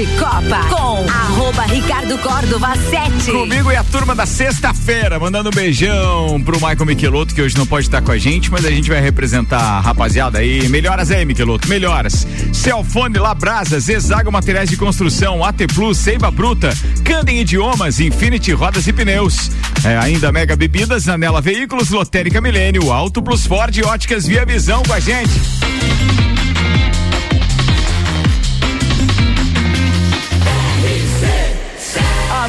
de Copa com arroba Ricardo Córdova 7. Comigo e a turma da sexta-feira, mandando um beijão pro Michael Michelotto, que hoje não pode estar com a gente, mas a gente vai representar a rapaziada aí. Melhoras aí, Michelotto, melhoras. Celfone Labrasa, Zezago Materiais de Construção, AT Plus, Seiva Bruta, Candem Idiomas, Infinity Rodas e Pneus. É, ainda Mega Bebidas, Anela Veículos, Lotérica Milênio, Auto Plus Ford Óticas Via Visão com a gente.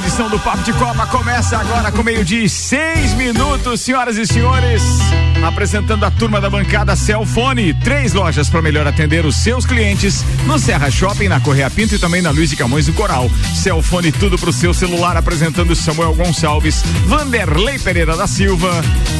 Edição do Papo de Copa começa agora com meio-dia seis minutos, senhoras e senhores. Apresentando a turma da bancada Celfone, três lojas para melhor atender os seus clientes no Serra Shopping, na Correia Pinto e também na Luiz de Camões do Coral. Celfone tudo pro seu celular, apresentando Samuel Gonçalves, Vanderlei Pereira da Silva,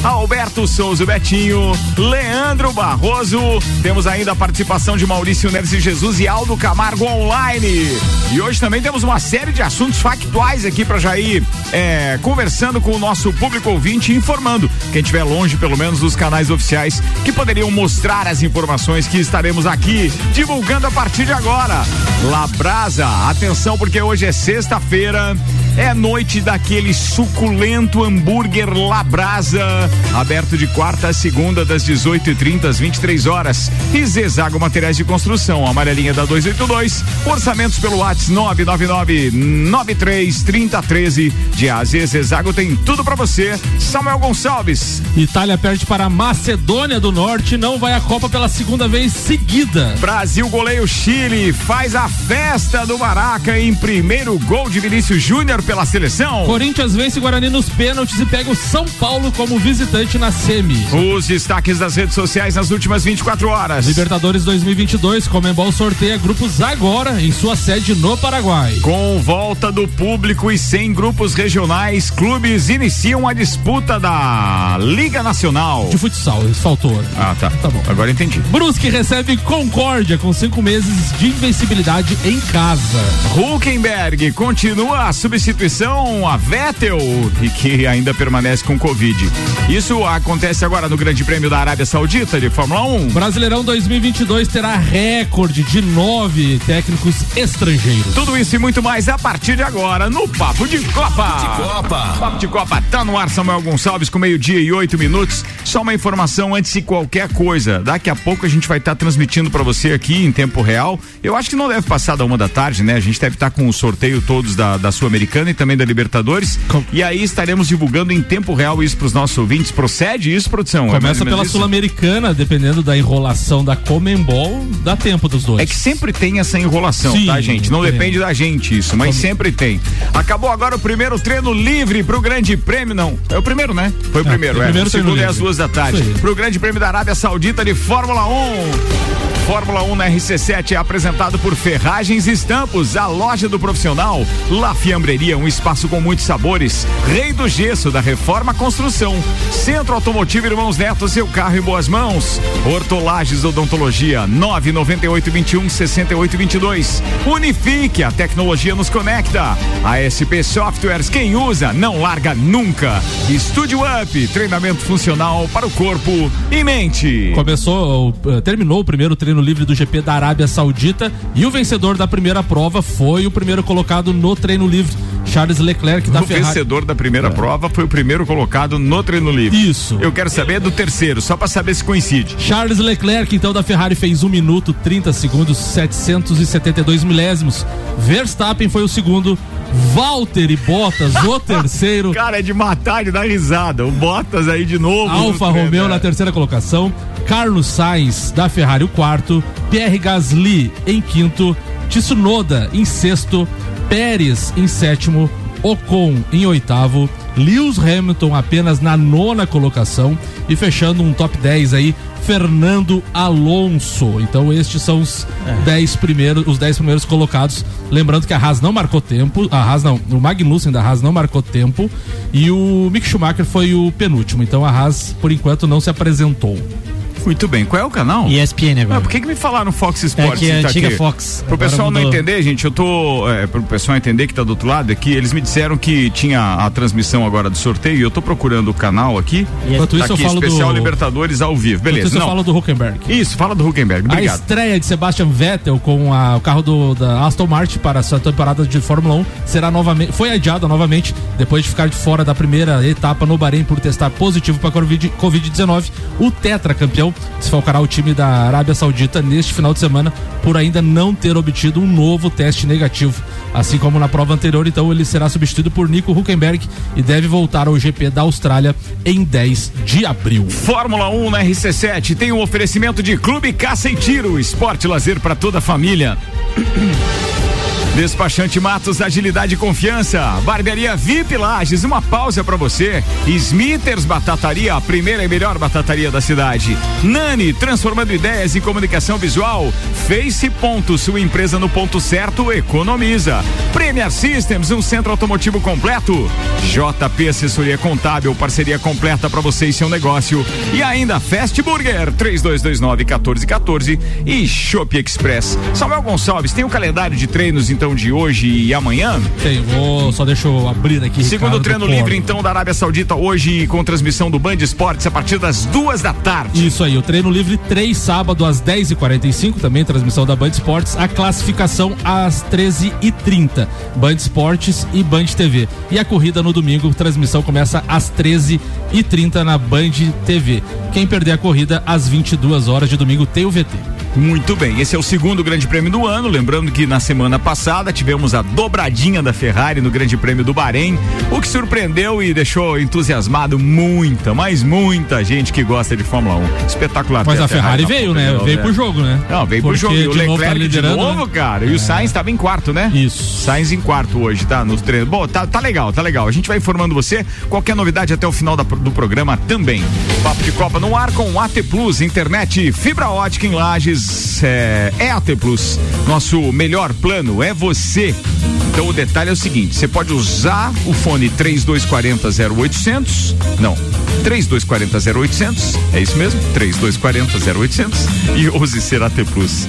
Alberto Souza Betinho, Leandro Barroso. Temos ainda a participação de Maurício e Jesus e Aldo Camargo online. E hoje também temos uma série de assuntos factuais aqui para já ir é, conversando com o nosso público ouvinte, informando quem estiver longe, pelo menos, dos canais oficiais que poderiam mostrar as informações que estaremos aqui divulgando a partir de agora. Labrasa, atenção porque hoje é sexta-feira, é noite daquele suculento hambúrguer Labrasa, aberto de quarta a segunda das 18h30 às 23 horas. E Zezago Materiais de Construção, amarelinha da 282, orçamentos pelo WhatsApp 999 93 3013 de AZ Zezago tem tudo para você. Samuel Gonçalves. Itália perde para a Macedônia do Norte, não vai à Copa pela segunda vez seguida. Brasil goleia o Chile, faz a festa do Maraca em primeiro gol de Vinícius Júnior pela seleção. Corinthians vence Guarani nos pênaltis e pega o São Paulo como visitante na semi. Os destaques das redes sociais nas últimas 24 horas. Libertadores 2022, Comembol sorteia grupos agora em sua sede no Paraguai. Com volta do público e sem grupos regionais, clubes iniciam a disputa da Liga Nacional. De futsal, faltou. Ah, tá. Tá bom. Agora entendi. Brusque recebe Concórdia com cinco meses de invencibilidade em casa. Huckenberg continua a substituição a Vettel e que ainda permanece com Covid. Isso acontece agora no Grande Prêmio da Arábia Saudita de Fórmula 1. Brasileirão 2022 terá recorde de nove técnicos estrangeiros. Tudo isso e muito mais a partir de agora no Papo de Copa. Papo de Copa. Papo de Copa tá no ar, Samuel Gonçalves, com meio-dia e oito minutos. Só uma informação antes de qualquer coisa. Daqui a pouco a gente vai estar tá transmitindo para você aqui em tempo real. Eu acho que não deve passar da uma da tarde, né? A gente deve estar tá com o sorteio todos da, da Sul-Americana e também da Libertadores. Com... E aí estaremos divulgando em tempo real isso para os nossos ouvintes. Procede isso, produção? É Começa é pela Sul-Americana, dependendo da enrolação da Comembol, dá tempo dos dois. É que sempre tem essa enrolação, Sim, tá, gente? Não depende da gente isso, mas sempre tem. Acabou agora o primeiro treino livre pro Grande Prêmio, não. É o primeiro, né? Foi o é, primeiro, é. Primeiro o segundo é às duas da tarde. Pro Grande Prêmio da Arábia Saudita de Fórmula 1. Fórmula 1 na RC7 é apresentado por Ferragens Estampos, a loja do profissional. La Fiambreria, um espaço com muitos sabores. Rei do Gesso, da Reforma Construção. Centro Automotivo Irmãos Neto, seu carro em boas mãos. Hortolagens Odontologia, 998 21 68 22. Unifique, a tecnologia nos conecta. A SP Softwares, quem usa, não larga nunca. Estúdio Up, treinamento funcional para o corpo e mente. Começou, eh, terminou o primeiro treino treino livre do GP da Arábia Saudita e o vencedor da primeira prova foi o primeiro colocado no treino livre. Charles Leclerc da o Ferrari. O vencedor da primeira é. prova foi o primeiro colocado no treino livre. Isso. Eu quero saber do terceiro, só para saber se coincide. Charles Leclerc, então, da Ferrari, fez 1 minuto 30 segundos, 772 milésimos. Verstappen foi o segundo. Walter e Bottas, o terceiro. Cara, é de matar, de dar risada. O Bottas aí de novo. Alfa Romeo na terceira colocação. Carlos Sainz, da Ferrari, o quarto. Pierre Gasly em quinto. Tsunoda em sexto. Pérez em sétimo, Ocon em oitavo, Lewis Hamilton apenas na nona colocação e fechando um top 10 aí, Fernando Alonso. Então estes são os 10 primeiros, os 10 primeiros colocados. Lembrando que a Haas não marcou tempo, a Haas não, o Magnussen da Haas não marcou tempo e o Mick Schumacher foi o penúltimo. Então a Haas por enquanto não se apresentou. Muito bem. Qual é o canal? ESPN agora. Ah, por que, que me falaram Fox Sports? É que é tá antiga aqui? Fox. Pro pessoal não mudou. entender, gente, eu tô. É, pro pessoal entender que tá do outro lado aqui, eles me disseram que tinha a transmissão agora do sorteio e eu tô procurando o canal aqui. Enquanto Tá isso aqui, eu falo especial do Libertadores ao vivo. Enquanto Beleza. isso eu Não. falo do Huckenberg. Isso, fala do Huckenberg. A Obrigado. estreia de Sebastian Vettel com a- o carro do, da Aston Martin para a sua temporada de Fórmula 1 será novamente, foi adiada novamente depois de ficar de fora da primeira etapa no Bahrein por testar positivo para Covid- Covid-19. O tetracampeão desfalcará o time da Arábia Saudita neste final de semana por ainda não ter obtido um novo teste negativo. Assim como na prova anterior, então ele será substituído por Nico Huckenberg e deve voltar ao GP da Austrália em 10 de abril. Fórmula 1 na RC7 tem um oferecimento de Clube Caça e Tiro, esporte lazer para toda a família. Despachante Matos, agilidade e confiança. Barbearia VIP Lages, uma pausa pra você. Smithers Batataria, a primeira e melhor batataria da cidade. Nani, transformando ideias em comunicação visual. Face Ponto, sua empresa no ponto certo, economiza. Premier Systems, um centro automotivo completo. JP Assessoria Contábil, parceria completa pra você e seu negócio. E ainda Fast Burger, 3229-1414 e Shop Express. Samuel Gonçalves, tem o calendário de treinos então de hoje e amanhã? Tem, vou, só deixa eu abrir aqui. Segundo Ricardo treino livre, então, da Arábia Saudita, hoje com transmissão do Band Esportes a partir das duas da tarde. Isso aí, o treino livre 3, sábado às 10h45, também transmissão da Band Esportes. A classificação às 13h30, Band Esportes e Band TV. E a corrida no domingo, transmissão começa às 13h30 na Band TV. Quem perder a corrida às 22 horas de domingo tem o VT. Muito bem, esse é o segundo grande prêmio do ano. Lembrando que na semana passada tivemos a dobradinha da Ferrari no Grande Prêmio do Bahrein, o que surpreendeu e deixou entusiasmado muita, mas muita gente que gosta de Fórmula 1. Espetacular. Mas a Ferrari na veio, né? Veio pro jogo, né? Não, veio pro Porque jogo. E o novo tá Leclerc de liderando, novo, né? cara. E o Sainz estava em quarto, né? Isso. Sainz em quarto hoje, tá? Nos treinos. Bom, tá, tá legal, tá legal. A gente vai informando você. Qualquer novidade até o final da- do programa também. Papo de Copa no ar com AT Plus, internet fibra ótica em Lages. É, é AT Plus. Nosso melhor plano é você. Então o detalhe é o seguinte: você pode usar o fone 3240 0800. Não. 3240 0800, é isso mesmo? 3240 0800 e use ser AT Plus.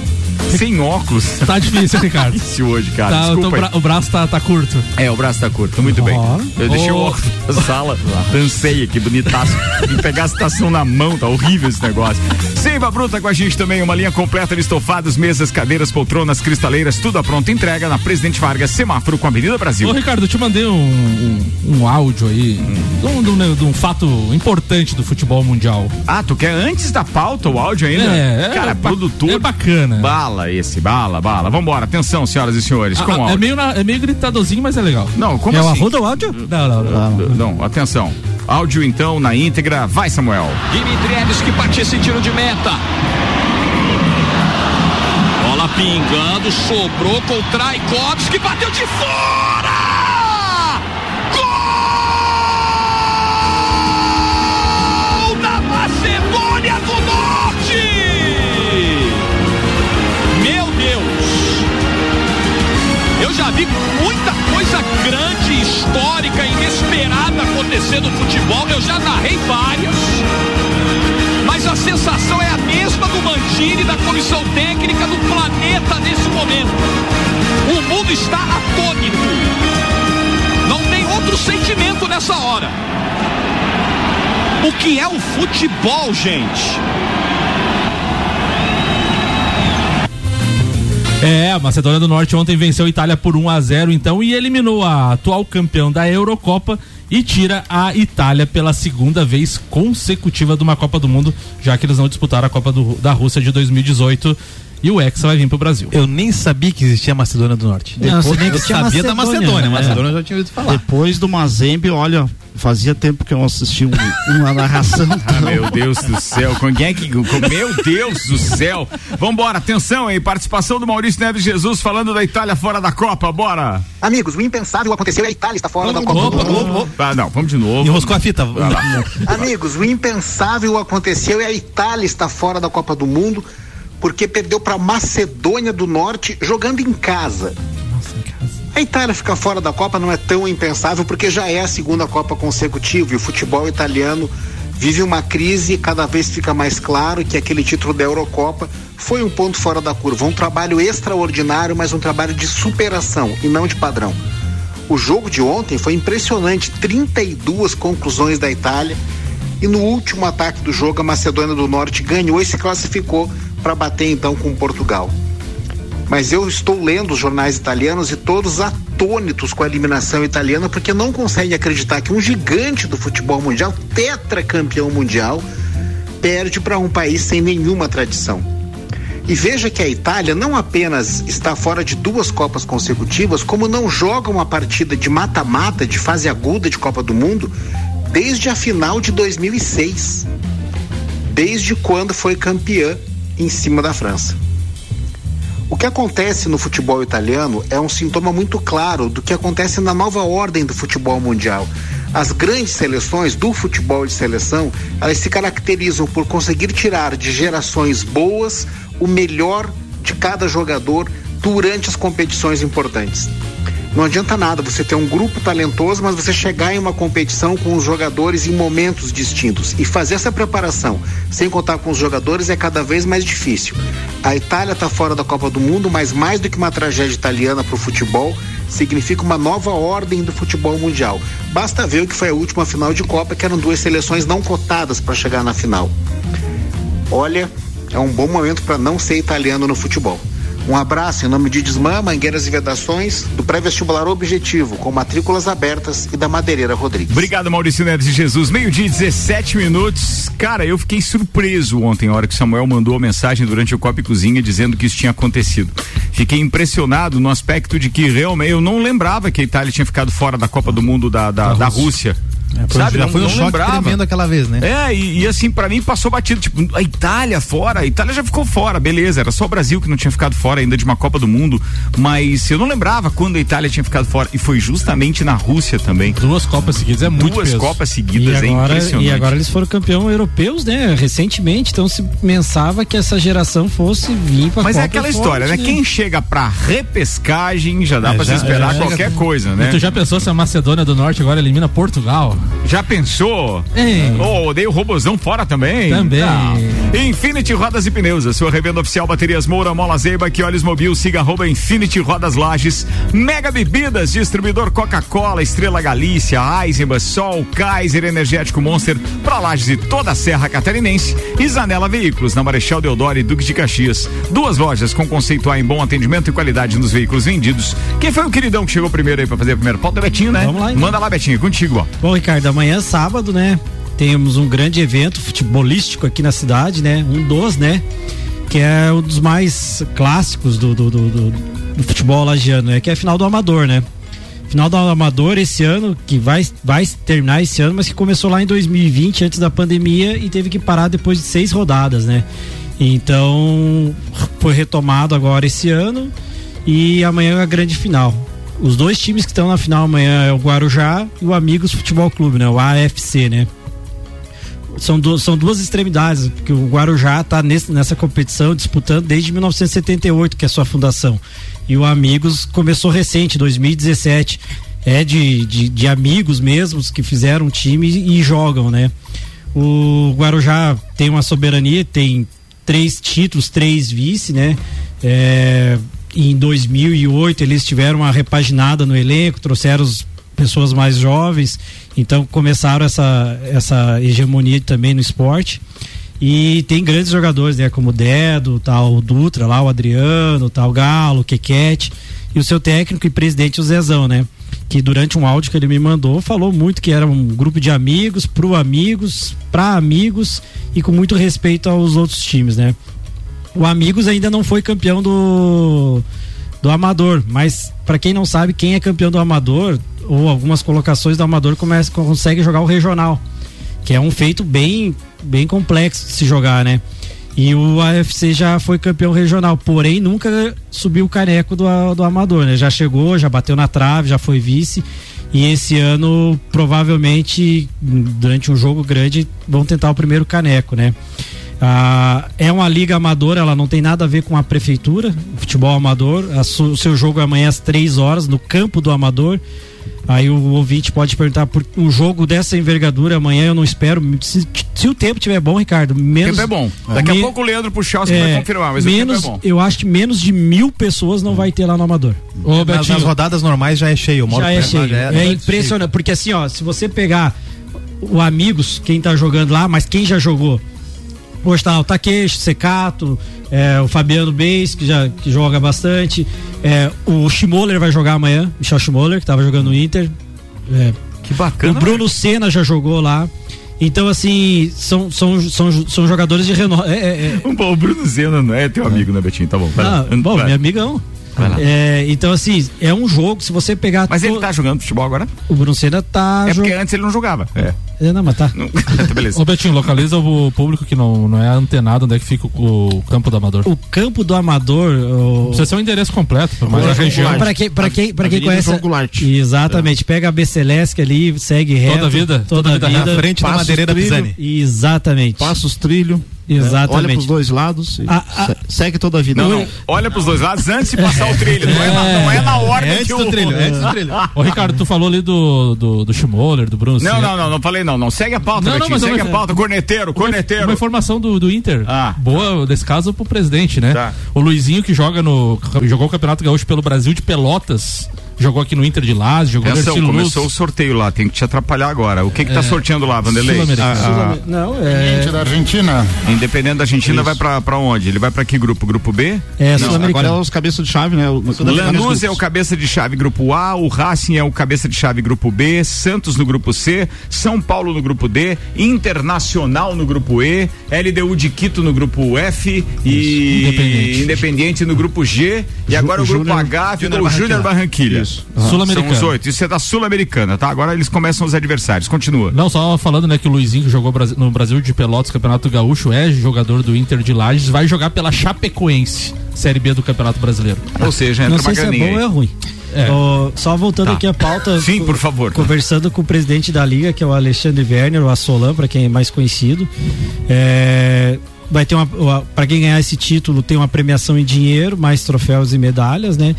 Sem óculos. Tá difícil, Ricardo. Difícil hoje, cara. Tá, Desculpa. bra- o braço tá, tá curto. É, o braço tá curto, muito bem. Ó. Eu deixei o óculos na sala, dancei aqui, bonitaço. E pegar a citação na mão, tá horrível esse negócio. Seiva Bruta com a gente também, uma linha completa de estofados, mesas, cadeiras, poltronas, cristaleiras, tudo à pronta entrega na Presidente Vargas, semáforo com a Avenida Brasil. Ô, Ricardo, eu te mandei um, um, um áudio aí de, um, de um- de um fato importante do futebol mundial. Ah, tu quer antes da pauta o áudio ainda? É, é Cara, ba- produtor. é bacana. Bala esse, bala, bala. Vambora, atenção, senhoras e senhores, com o Ah, é, meio na- é meio gritadorzinho, mas é legal. Não, como É o assim? Arruda o áudio? Não, não, não. Não, atenção. Áudio então na íntegra, vai Samuel. Dimitrievski partiu esse tiro de meta. Bola pingando, sobrou com o Traikovski, bateu de fora! Histórica, inesperada acontecer no futebol. Eu já narrei várias. Mas a sensação é a mesma do Mantini, da comissão técnica do planeta nesse momento. O mundo está atônito. Não tem outro sentimento nessa hora. O que é o futebol, gente? É, a Macedônia do Norte ontem venceu a Itália por 1 a 0 então e eliminou a atual campeão da Eurocopa e tira a Itália pela segunda vez consecutiva de uma Copa do Mundo, já que eles não disputaram a Copa do- da Rússia de 2018. E o Hexa vai vir pro Brasil. Eu nem sabia que existia Macedônia do Norte. Depois, Não, eu sabia Macedônia, da Macedônia, né? Macedônia eu já tinha ouvido falar. Depois do Mazembe, olha, fazia tempo que eu assisti um, uma narração. ah, meu Deus do céu, com quem é que. Meu Deus do céu! Vambora, atenção aí, participação do Maurício Neves Jesus falando da Itália fora da Copa, bora! Amigos, o impensável aconteceu e a Itália está fora da Copa opa, do Mundo. Opa, ah, não, vamos de novo. Enroscou a fita. Amigos, o impensável aconteceu e a Itália está fora da Copa do Mundo porque perdeu para Macedônia do Norte jogando em casa. Nossa, em casa. A Itália ficar fora da Copa não é tão impensável porque já é a segunda Copa consecutiva e o futebol italiano vive uma crise e cada vez fica mais claro que aquele título da Eurocopa foi um ponto fora da curva, um trabalho extraordinário, mas um trabalho de superação e não de padrão. O jogo de ontem foi impressionante, 32 conclusões da Itália e no último ataque do jogo a Macedônia do Norte ganhou e se classificou para bater então com Portugal. Mas eu estou lendo os jornais italianos e todos atônitos com a eliminação italiana porque não conseguem acreditar que um gigante do futebol mundial, tetracampeão mundial, perde para um país sem nenhuma tradição. E veja que a Itália não apenas está fora de duas Copas consecutivas, como não joga uma partida de mata-mata, de fase aguda de Copa do Mundo, desde a final de 2006. Desde quando foi campeã em cima da França. O que acontece no futebol italiano é um sintoma muito claro do que acontece na nova ordem do futebol mundial. As grandes seleções do futebol de seleção, elas se caracterizam por conseguir tirar de gerações boas o melhor de cada jogador durante as competições importantes. Não adianta nada você ter um grupo talentoso, mas você chegar em uma competição com os jogadores em momentos distintos. E fazer essa preparação sem contar com os jogadores é cada vez mais difícil. A Itália está fora da Copa do Mundo, mas mais do que uma tragédia italiana para o futebol, significa uma nova ordem do futebol mundial. Basta ver o que foi a última final de Copa, que eram duas seleções não cotadas para chegar na final. Olha, é um bom momento para não ser italiano no futebol. Um abraço em nome de Desmã, Mangueiras e Vedações, do pré-vestibular Objetivo, com matrículas abertas e da Madeireira Rodrigues. Obrigado, Maurício Neves de Jesus. Meio-dia 17 minutos. Cara, eu fiquei surpreso ontem, na hora que Samuel mandou a mensagem durante o Copa e Cozinha dizendo que isso tinha acontecido. Fiquei impressionado no aspecto de que realmente eu não lembrava que a Itália tinha ficado fora da Copa do Mundo da, da, da, Rússia. Rússia. É, Sabe, já não, foi um choque lembrava. tremendo aquela vez, né? É, e, e assim, para mim passou batido. Tipo, a Itália fora, a Itália já ficou fora, beleza. Era só o Brasil que não tinha ficado fora ainda de uma Copa do Mundo. Mas eu não lembrava quando a Itália tinha ficado fora. E foi justamente na Rússia também. Duas Copas seguidas é muito Duas peso. Copas seguidas e é agora, impressionante. E agora eles foram campeão europeus, né? Recentemente. Então se pensava que essa geração fosse vir pra Mas Copa é aquela forte, história, né? né? Quem chega pra repescagem já dá É, pra já- se esperar já- qualquer coisa, né? Tu já pensou se a Macedônia do Norte agora elimina Portugal? Já pensou? Hein? Oh, odeio o robozão fora também. Também. Não. Infinity Rodas e Pneus, a sua revenda oficial Baterias Moura, Mola Zeiba, que olhos mobil, siga arroba Infinity Rodas Lages. Mega Bebidas, distribuidor Coca-Cola, Estrela Galícia, Eisenbahn, Sol, Kaiser, Energético Monster, pra Lages e toda a Serra Catarinense. E Zanela Veículos, na Marechal Deodoro e Duque de Caxias. Duas lojas com conceito A em bom atendimento e qualidade nos veículos vendidos. Quem foi o queridão que chegou primeiro aí pra fazer a primeira pauta? Betinho, né? Vamos lá, então. Manda lá, Betinho, contigo, ó. Bom, Ricardo, amanhã sábado, né? Temos um grande evento futebolístico aqui na cidade, né? Um dos, né? Que é um dos mais clássicos do, do, do, do- do futebol lagiano, né? Que é a final do Amador, né? Final do Amador esse ano, que vai, vai terminar esse ano, mas que começou lá em 2020, antes da pandemia, e teve que parar depois de seis rodadas, né? Então, foi retomado agora esse ano e amanhã é a grande final. Os dois times que estão na final amanhã é o Guarujá e o Amigos Futebol Clube, né? O AFC, né? São, du são duas extremidades, porque o Guarujá está nessa competição disputando desde 1978, que é a sua fundação. E o Amigos começou recente, 2017. É de, de, de amigos mesmos que fizeram um time e jogam, né? O Guarujá tem uma soberania, tem três títulos, três vice, né? É, em 2008 eles tiveram uma repaginada no elenco, trouxeram as pessoas mais jovens, então começaram essa, essa hegemonia também no esporte. E tem grandes jogadores, né? Como o Dedo, tal, o Dutra lá, o Adriano, tal, o Galo, o Quequete. E o seu técnico e presidente, o Zezão, né? Que durante um áudio que ele me mandou, falou muito que era um grupo de amigos, pro amigos, pra amigos e com muito respeito aos outros times, né? O Amigos ainda não foi campeão do do Amador, mas para quem não sabe, quem é campeão do Amador ou algumas colocações do Amador começa consegue jogar o regional, que é um feito bem bem complexo de se jogar, né? E o AFC já foi campeão regional, porém nunca subiu o caneco do, do Amador, né? Já chegou, já bateu na trave, já foi vice. E esse ano, provavelmente, durante um jogo grande, vão tentar o primeiro caneco, né? Ah, é uma liga amadora, ela não tem nada a ver com a prefeitura, futebol amador. o seu jogo é amanhã às três horas, no campo do amador. Aí o ouvinte pode perguntar por um jogo dessa envergadura amanhã eu não espero. Se, se o tempo tiver bom, Ricardo, menos. O tempo é bom. Daqui me, a pouco o Leandro Puchalski é, vai confirmar, mas menos, o tempo é bom. Eu acho que menos de mil pessoas não vai ter lá no Amador. Ô, nas, nas rodadas normais já é cheio. Já é cheio. É, é impressionante. Porque assim, ó, se você pegar o Amigos, quem tá jogando lá, mas quem já jogou Hoje tá o Takeshi, Secato, é, o Fabiano Beis, que já que joga bastante. É, o Schmoller vai jogar amanhã, Michel Schmoller, que estava jogando no Inter. É, que bacana. O Bruno Senna já jogou lá. Então, assim, são, são, são, são jogadores de renome. É, é, é. o Bruno Senna não é teu amigo, né, Betinho? Tá bom. Ah, bom, meu amigão. É, então, assim, é um jogo, se você pegar. Mas to... ele tá jogando futebol agora? O Bruno Senna tá. É porque antes ele não jogava. É. é não, mas tá. Não... Beleza. Ô, Betinho, localiza o público que não, não é antenado onde é que fica o, o campo do Amador. O campo do Amador. O... Precisa ser um endereço completo, mas a região. Pra quem, pra quem, pra quem conhece. Exatamente. Pega a Becelesque ali, segue reto. Toda a vida. Toda, toda a vida. vida. frente da madeireira Pisani. Exatamente. Passa os trilhos. Exatamente. Olha pros dois lados e a, a, segue toda a vida. Não, não, olha pros dois lados antes de passar o trilho. Não é, na, não é na ordem é antes que o... do trilho, é antes do trilho. Ô, Ricardo, tu falou ali do, do, do Schmoller, do Bruno. Não, não, não, não falei não. Não segue a pauta, não, não, segue a pauta. Corneteiro, corneteiro. Uma informação do, do Inter. Ah. Boa, desse caso, pro presidente, né? Tá. O Luizinho que joga no. jogou o Campeonato Gaúcho pelo Brasil de Pelotas jogou aqui no Inter de Laz, jogou no Começou Luz. o sorteio lá, tem que te atrapalhar agora. O que que tá é, sorteando lá, Vanderlei? Ah, ah, não, é... da Argentina. Independente da Argentina, Isso. vai pra, pra onde? Ele vai pra que grupo? Grupo B? É, não, agora é os cabeças de chave, né? O, o Lanús é o cabeça de chave grupo A, o Racing é o cabeça de chave grupo B, Santos no grupo C, São Paulo no grupo D, Internacional no grupo E, LDU de Quito no grupo F e Independiente, Independiente no grupo G e agora o grupo Júnior, H ficou o Júnior Barranquilha. Isso. Uhum. Sul-Americana os oito. Isso é da Sul-Americana, tá? Agora eles começam os adversários. Continua. Não, só falando, né, que o Luizinho, que jogou no Brasil de Pelotas, Campeonato Gaúcho, é jogador do Inter de Lages, vai jogar pela Chapecoense, Série B do Campeonato Brasileiro. Ou seja, entra Não sei se é bom ou é ruim. É. só voltando tá. aqui a pauta. Sim, por favor. Conversando com o presidente da liga, que é o Alexandre Werner, o Assolan, para quem é mais conhecido. É, vai ter uma para quem ganhar esse título tem uma premiação em dinheiro, mais troféus e medalhas, né?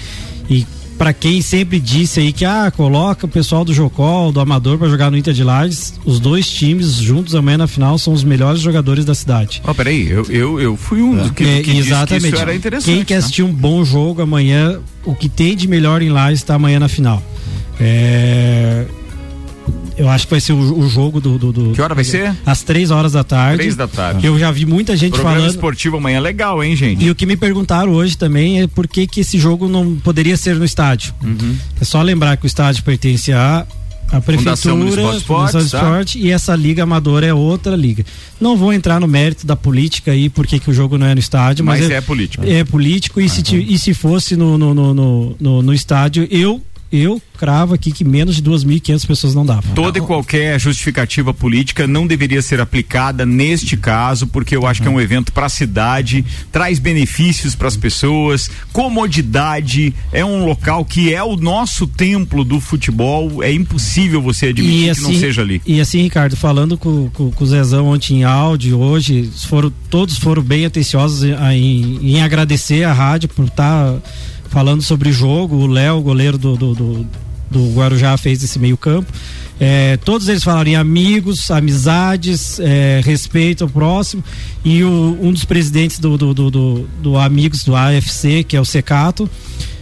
E para quem sempre disse aí que ah, coloca o pessoal do Jocol, do Amador para jogar no Inter de Lages, os dois times juntos amanhã na final são os melhores jogadores da cidade. Oh, peraí, eu, eu, eu fui um é. que, que exatamente. Que isso era interessante. Quem quer assistir um bom jogo amanhã, o que tem de melhor em Lages está amanhã na final. É, eu acho que vai ser o, o jogo do, do, do, Que hora vai ser? Às três horas da tarde. Três da tarde. Eu já vi muita gente Programa falando. esportivo amanhã é legal, hein, gente? E o que me perguntaram hoje também é por que, que esse jogo não poderia ser no estádio. Uhum. É só lembrar que o estádio pertence a a prefeitura, Fundação Esporte, tá? Esporte e essa liga amadora é outra liga. Não vou entrar no mérito da política aí, porque que o jogo não é no estádio, mas, mas é, é, político. É político e, se, e se fosse no, no, no, no, no estádio, eu eu cravo aqui que menos de 2.500 pessoas não davam. Toda e qualquer justificativa política não deveria ser aplicada neste caso, porque eu acho que é um evento para a cidade, traz benefícios para as pessoas, comodidade, é um local que é o nosso templo do futebol, é impossível você admitir assim, que não assim, seja ali. E assim, Ricardo, falando com, com, com o Zezão ontem em áudio, hoje, foram, todos foram bem atenciosos em, em agradecer a rádio por estar. Tá falando sobre jogo, o Léo, goleiro do, do, do, do Guarujá, fez esse meio campo. É, todos eles falaram em amigos, amizades, é, respeito ao próximo. E o, um dos presidentes do, do, do, do, do Amigos do AFC, que é o Secato,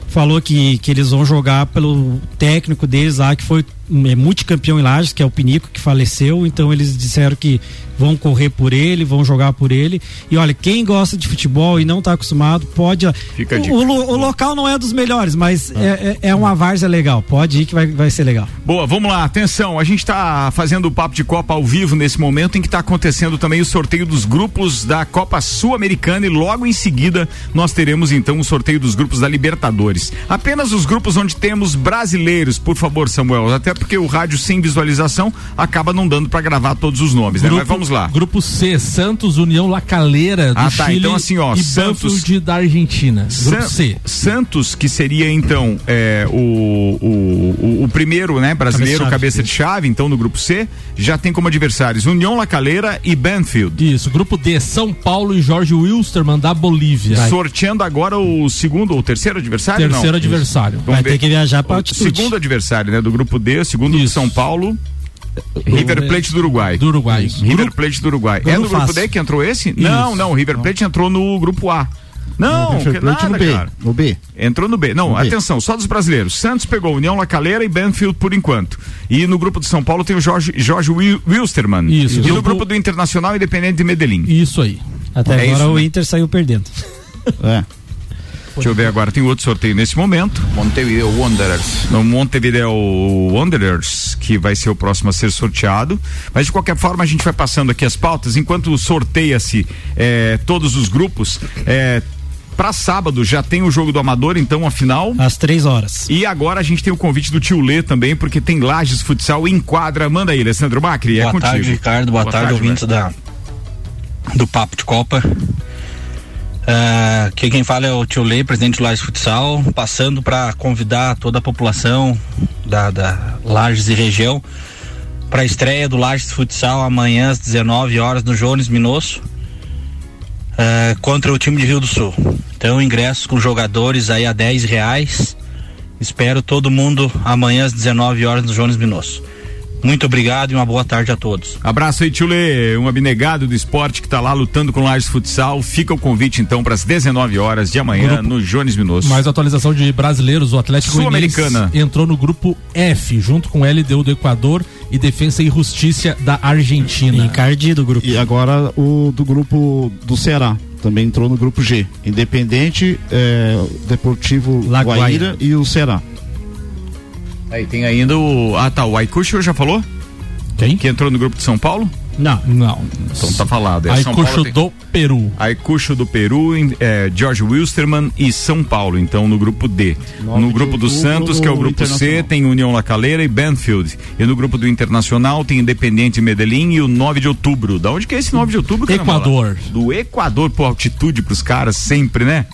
falou que, que eles vão jogar pelo técnico deles lá, que foi é multicampeão em Lages, que é o Pinico, que faleceu, então eles disseram que vão correr por ele, vão jogar por ele. E olha, quem gosta de futebol e não está acostumado, pode. Fica o, o, o local não é dos melhores, mas é, é, é uma várzea legal. Pode ir que vai, vai ser legal. Boa, vamos lá, atenção, a gente está fazendo o Papo de Copa ao vivo nesse momento em que está acontecendo também o sorteio dos grupos da Copa Sul-Americana e logo em seguida nós teremos então o sorteio dos grupos da Libertadores. Apenas os grupos onde temos brasileiros, por favor, Samuel, até porque o rádio sem visualização acaba não dando para gravar todos os nomes, né? Mas vamos lá. Grupo C, Santos, União La Calera do Ah, tá, Chile então assim, ó, e Santos- Banfield da Argentina. Grupo San- C. Santos, que seria então é, o, o, o, o primeiro, né, brasileiro, Cabeça-chave. cabeça de chave, então no grupo C, já tem como adversários União La Calera e Banfield. Isso, grupo D, São Paulo e Jorge Wilstermann da Bolívia. Sorteando agora o segundo ou terceiro adversário? Terceiro Não. adversário. Vamos vai ver. ter que viajar para O altitude. segundo adversário, né, do grupo D, segundo de Isso. São Paulo. River Plate do Uruguai. Do Uruguai. River Plate do Uruguai. é Grupo no grupo. D que entrou esse? Não, não, o River Plate entrou no grupo A. Não, que Plate nada, no B. cara. No B. Entrou no B. Não, No B. atenção, só dos brasileiros. Santos pegou União La Calera e Banfield por enquanto. E no grupo de São Paulo tem o Jorge, Jorge Wil- Wilstermann. Isso, E no grupo- grupo do Internacional Independente de Medellín. Isso aí. Até É agora isso, o né? Inter saiu perdendo. É. Deixa eu ver agora, tem outro sorteio nesse momento. Montevideo Wanderers. No Montevideo Wanderers, que vai ser o próximo a ser sorteado. Mas de qualquer forma, a gente vai passando aqui as pautas. Enquanto sorteia-se eh, todos os grupos, eh, para sábado já tem o jogo do Amador, então a final. Às três horas. E agora a gente tem o convite do tio Lê também, porque tem Lages Futsal em quadra. Manda aí, Alessandro Macri, é Boa contigo. tarde, Ricardo. Boa, tarde, ouvintes da, do Papo de Copa. Ah, aqui quem fala é o Tio Lei, presidente do Lages Futsal, passando para convidar toda a população da, da Lages e região para a estreia do Lages Futsal amanhã às 19 horas no Jones Minosso ah, contra o time de Rio do Sul. Então ingressos com jogadores aí a 10 reais. Espero todo mundo amanhã às 19 horas no Jones Minosso. Muito obrigado e uma boa tarde a todos. Abraço aí, tio Lê, um abnegado do esporte que tá lá lutando com o Lages Futsal. Fica o convite então para as 19 horas de amanhã Grupo- no Jones Minosso. Mais atualização de brasileiros, o Atlético Sul-Americana. Entrou no grupo F, junto com o LDU do Equador e Defensa e Justiça da Argentina. Encardido o grupo. E agora o do grupo do Ceará. Também entrou no grupo G. Independente, é, Deportivo Laguaira. Guaíra e o Ceará. Aí tem ainda o. Ah, tá. O Aikucho já falou? Quem? Que entrou no grupo de São Paulo? Não. Não. Então tá falado. É Paulo tem- do Peru. Aikucho do Peru, é, George Wilstermann e São Paulo, então no grupo D. Nove No grupo do Santos, que é o grupo C, tem União La Calera e Banfield. E no grupo do Internacional tem Independente Medellín e o 9 de outubro. Da onde que é esse 9 de outubro? caramba? Equador. Do Equador, por altitude pros caras, sempre, né?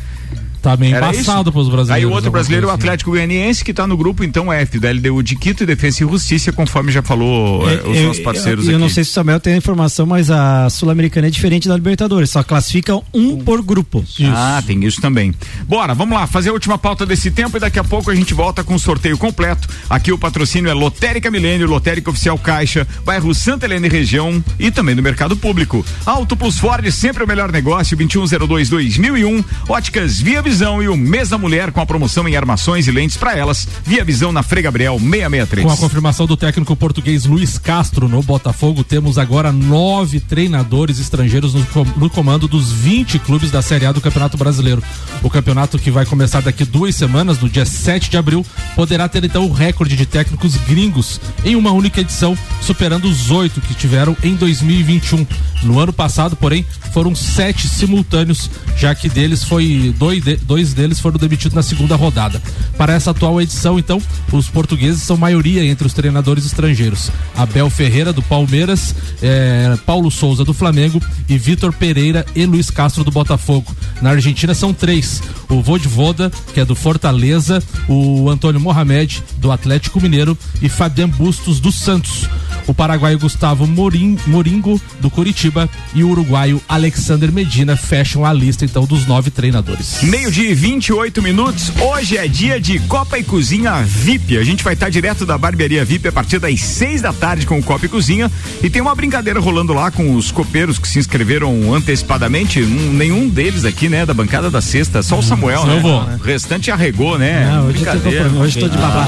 Tá bem Era embaçado isso? pros brasileiros. Aí o outro brasileiro é o assim. Atlético Goianiense, que tá no grupo, então, F, da LDU de Quito e Defensa e Justiça, conforme já falou é, os Eu- nossos parceiros eu, eu aqui. não sei se o Samuel tem a informação, mas a Sul-Americana é diferente da Libertadores. Só classifica um por grupo. Ah, tem isso também. Bora, vamos lá, fazer a última pauta desse tempo e daqui a pouco a gente volta com o sorteio completo. Aqui o patrocínio é Lotérica Milênio, Lotérica Oficial Caixa, bairro Santa Helena e região e também no mercado público. Auto Plus Ford, sempre o melhor negócio, 2102-2001. Óticas Via Visão e o mês da mulher com a promoção em armações e lentes para elas. Via Visão na Frei Gabriel 663. Com a confirmação do técnico português Luiz Castro no Botafogo, temos agora nove treinadores estrangeiros no, com- no comando dos 20 clubes da Série A do Campeonato Brasileiro. O campeonato que vai começar daqui duas semanas, no dia 7 de abril, poderá ter então o recorde de técnicos gringos em uma única edição, superando os oito que tiveram em 2021. No ano passado, porém, foram sete simultâneos, já que deles foi dois, dois deles foram demitidos na segunda rodada. Para essa atual edição, então, os portugueses são maioria entre os treinadores estrangeiros. Abel Ferreira do Palmeiras, eh, Paulo Souza do Flamengo e Vitor Pereira e Luiz Castro do Botafogo. Na Argentina são três: o Vodvoda, que é do Fortaleza, o Antônio Mohamed do Atlético Mineiro e Fabian Bustos do Santos. O paraguaio Gustavo Morim, Moringo, do Curitiba, e o uruguaio Alexander Medina fecham a lista, então, dos nove treinadores. Meio dia e 28 minutos. Hoje é dia de Copa e Cozinha VIP. A gente vai estar direto da barbearia VIP a partir das seis da tarde com o Copa e Cozinha. E tem uma brincadeira rolando lá com os copeiros que se inscreveram antecipadamente. Um, nenhum deles aqui, né, da bancada da sexta, só o Samuel, Só né? eu vou. O restante arregou, né? Não, hoje eu tô Brincadeira. compromisso, hoje tô de babá.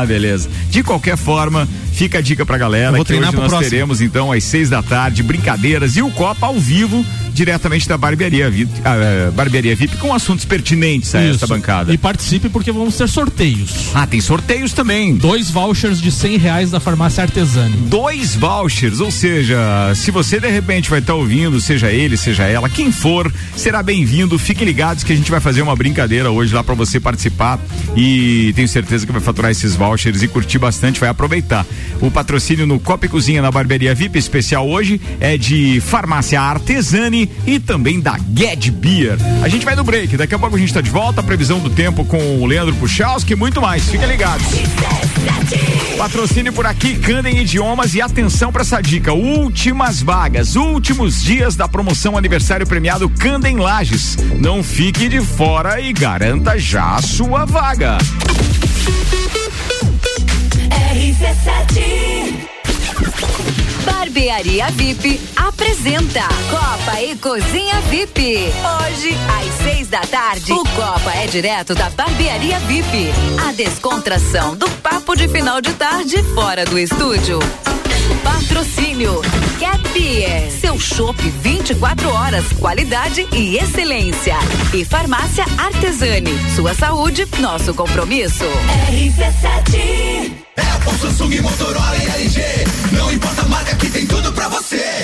Ah, beleza. De qualquer forma, fica a dica pra galera vou treinar hoje pro nós próximo. teremos então às seis da tarde brincadeiras e o Copa ao vivo diretamente da barbearia VIP, ah, barbearia VIP com assuntos pertinentes a esta bancada. E participe porque vamos ter sorteios. Ah, tem sorteios também. Dois vouchers de cem reais da farmácia Artesani. Dois vouchers, ou seja, se você de repente vai estar ouvindo, seja ele, seja ela, quem for, será bem-vindo. Fiquem ligados que a gente vai fazer uma brincadeira hoje lá para você participar e tenho certeza que vai faturar esses vouchers e curtir bastante, vai aproveitar. O patrocínio no Copa e Cozinha na Barbearia VIP especial hoje é de Farmácia Artesani e também da Get Beer. A gente vai no break, daqui a pouco a gente está de volta, a previsão do tempo com o Leandro Puchalski e muito mais. Fiquem ligados. Patrocínio por aqui, Candem Idiomas e atenção para essa dica. Últimas vagas, últimos dias da promoção aniversário premiado Candem Lages. Não fique de fora e garanta já a sua vaga. Barbearia VIP apresenta Copa e Cozinha VIP. Hoje, às seis da tarde, o Copa é direto da Barbearia VIP. A descontração do papo de final de tarde fora do estúdio. Patrocínio Cat Beer, seu chopp 24 horas, qualidade e excelência. E Farmácia Artesani, sua saúde, nosso compromisso. RC7 Apple, Samsung, Motorola e LG. Não importa a marca que tem tudo pra você.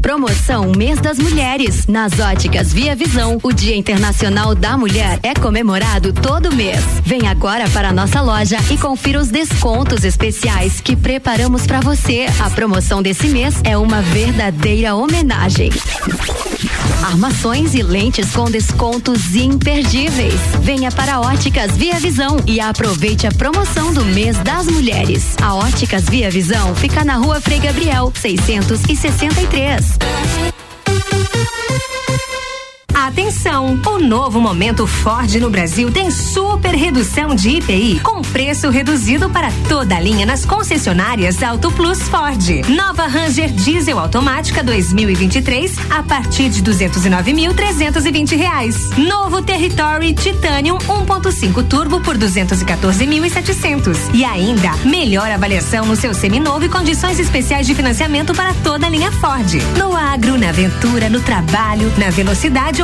Promoção Mês das Mulheres. Nas óticas Via Visão, o Dia Internacional da Mulher é comemorado todo mês. Vem agora para a nossa loja e confira os descontos especiais que preparamos para você. A promoção desse mês é uma verdadeira homenagem. Armações e lentes com descontos imperdíveis. Venha para Óticas Via Visão e aproveite a promoção do mês das mulheres. A Óticas Via Visão fica na rua Frei Gabriel, 663. Atenção! O novo momento Ford no Brasil tem super redução de IPI com preço reduzido para toda a linha nas concessionárias Auto Plus Ford. Nova Ranger Diesel automática 2023 a partir de 209.320 reais. Novo Territory Titanium 1.5 Turbo por 214.700 e ainda melhor avaliação no seu seminovo e condições especiais de financiamento para toda a linha Ford. No agro, na aventura, no trabalho, na velocidade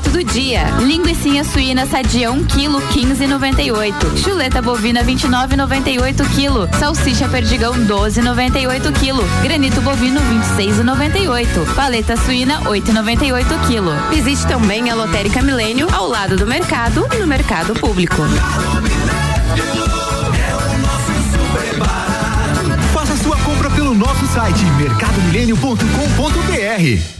Barato do dia. Linguiça suína sadia 1 kg 15,98. Chuleta bovina 29,98 kg. Salsicha perdigão 12,98 kg. Granito bovino 26,98. Paleta suína 8,98 kg. Visite também a Lotérica Milênio ao lado do mercado e no mercado público. Faça sua nosso site mercadomilênio.com.br.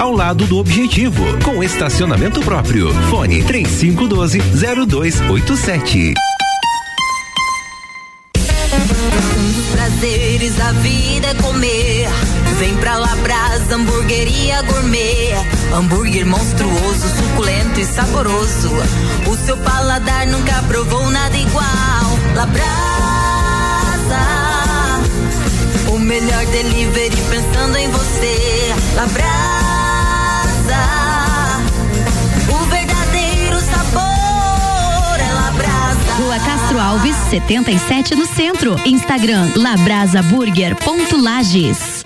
ao lado do objetivo. Com estacionamento próprio. Fone 3512 0287. Um dos prazeres da vida é comer. Vem pra Labrasa, hamburgueria gourmet. Hambúrguer monstruoso, suculento e saboroso. O seu paladar nunca provou nada igual. Labrasa, o melhor delivery pensando em você. Labrasa, o verdadeiro sabor é Labrasa. Rua Castro Alves, 77 no centro. Instagram labrasaburger.lages.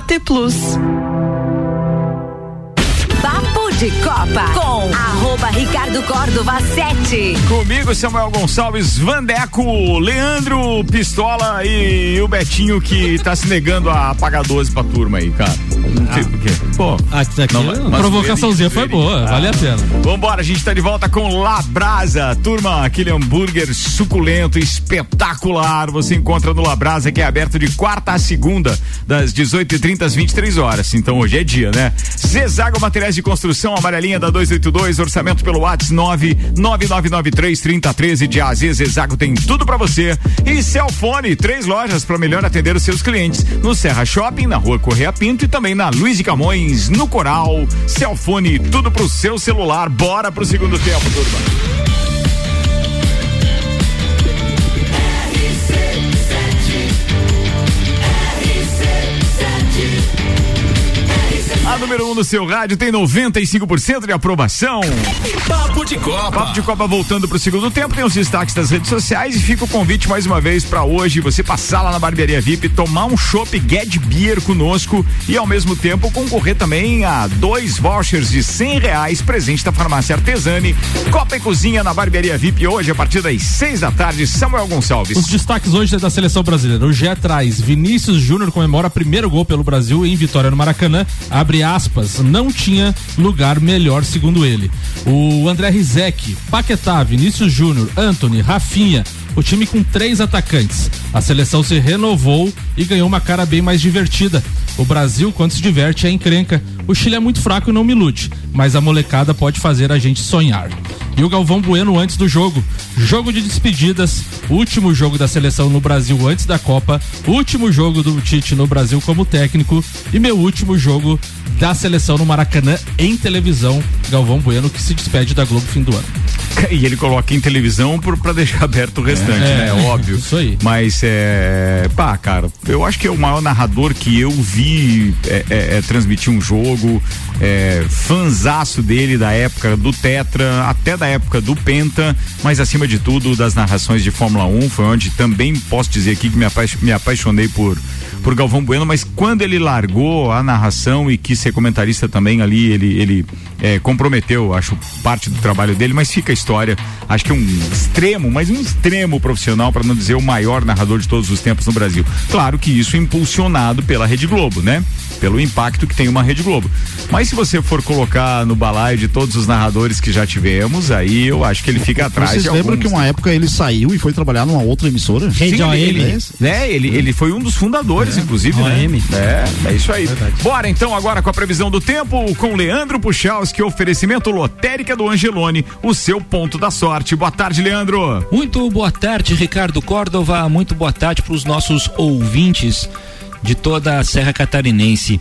AT Plus. De Copa com arroba Ricardo Córdova 7. Comigo, Samuel Gonçalves, Vandeco, Leandro Pistola e o Betinho que tá se negando a pagar 12 pra turma aí, cara. Não sei por quê. Pô, aqui, aqui não, a provocaçãozinha foi boa, vale a pena. Vambora, a gente tá de volta com Labrasa. Turma, aquele hambúrguer suculento, espetacular. Você encontra no Labrasa, que é aberto de quarta a segunda, das 18h30 às 23 horas. Então hoje é dia, né? Zezago Materiais de Construção, amarelinha da 282, orçamento pelo WhatsApp 99993 3013 de AZ. Zezago tem tudo pra você. E Celfone, três lojas para melhor atender os seus clientes. No Serra Shopping, na rua Correia Pinto e também na Luiz de Camões, no Coral. Celfone, tudo pro seu celular. Bora pro segundo tempo, turma. A número 1 um no seu rádio tem 95% de aprovação. Papo de Copa. Papo de Copa voltando pro segundo tempo, tem os destaques das redes sociais e fica o convite mais uma vez para hoje você passar lá na Barbearia VIP, tomar um chopp Get Beer conosco e ao mesmo tempo concorrer também a dois vouchers de cem reais presente da farmácia Artesani. Copa e Cozinha na Barbearia VIP hoje a partir das seis da tarde. Samuel Gonçalves. Os destaques hoje é da seleção brasileira. O Gé traz Vinícius Júnior comemora primeiro gol pelo Brasil em vitória no Maracanã. Abre aspas, não tinha lugar melhor, segundo ele. O André Rizek, Paquetá, Vinícius Júnior, Anthony, Rafinha, o time com três atacantes. A seleção se renovou e ganhou uma cara bem mais divertida. O Brasil, quando se diverte, é encrenca. O Chile é muito fraco e não me ilude, mas a molecada pode fazer a gente sonhar. E o Galvão Bueno antes do jogo. Jogo de despedidas, último jogo da seleção no Brasil antes da Copa, último jogo do Tite no Brasil como técnico e meu último jogo da seleção no Maracanã em televisão. Galvão Bueno que se despede da Globo fim do ano. E ele coloca em televisão por, pra deixar aberto o restante, É, né? é, Óbvio. isso aí. Mas é. Pá, cara, eu acho que é o maior narrador que eu vi é, é, é transmitir um jogo. É, fanzaço dele da época do Tetra, até da época do Penta, mas acima de tudo das narrações de Fórmula 1, foi onde também posso dizer aqui que me, apa- me apaixonei por, por Galvão Bueno, mas quando ele largou a narração e quis ser comentarista também ali, ele, ele é, comprometeu, acho, parte do trabalho dele, mas fica a história. Acho que um extremo, mas um extremo profissional, para não dizer o maior narrador de todos os tempos no Brasil. Claro que isso impulsionado pela Rede Globo, né? Pelo impacto que tem uma Rede Globo. Mas se você for colocar no balaio de todos os narradores que já tivemos, aí eu acho que ele fica atrás Vocês lembram alguns. que uma época ele saiu e foi trabalhar numa outra emissora? Sim, ele, ele, né, ele, ele foi um dos fundadores, inclusive, né? É, é isso aí. Bora então agora com a previsão do tempo com Leandro Puchalski, oferecimento lotérica do Angelone, o seu ponto da sorte. Boa tarde, Leandro. Muito boa tarde, Ricardo Córdova. Muito boa tarde para os nossos ouvintes de toda a Serra Catarinense.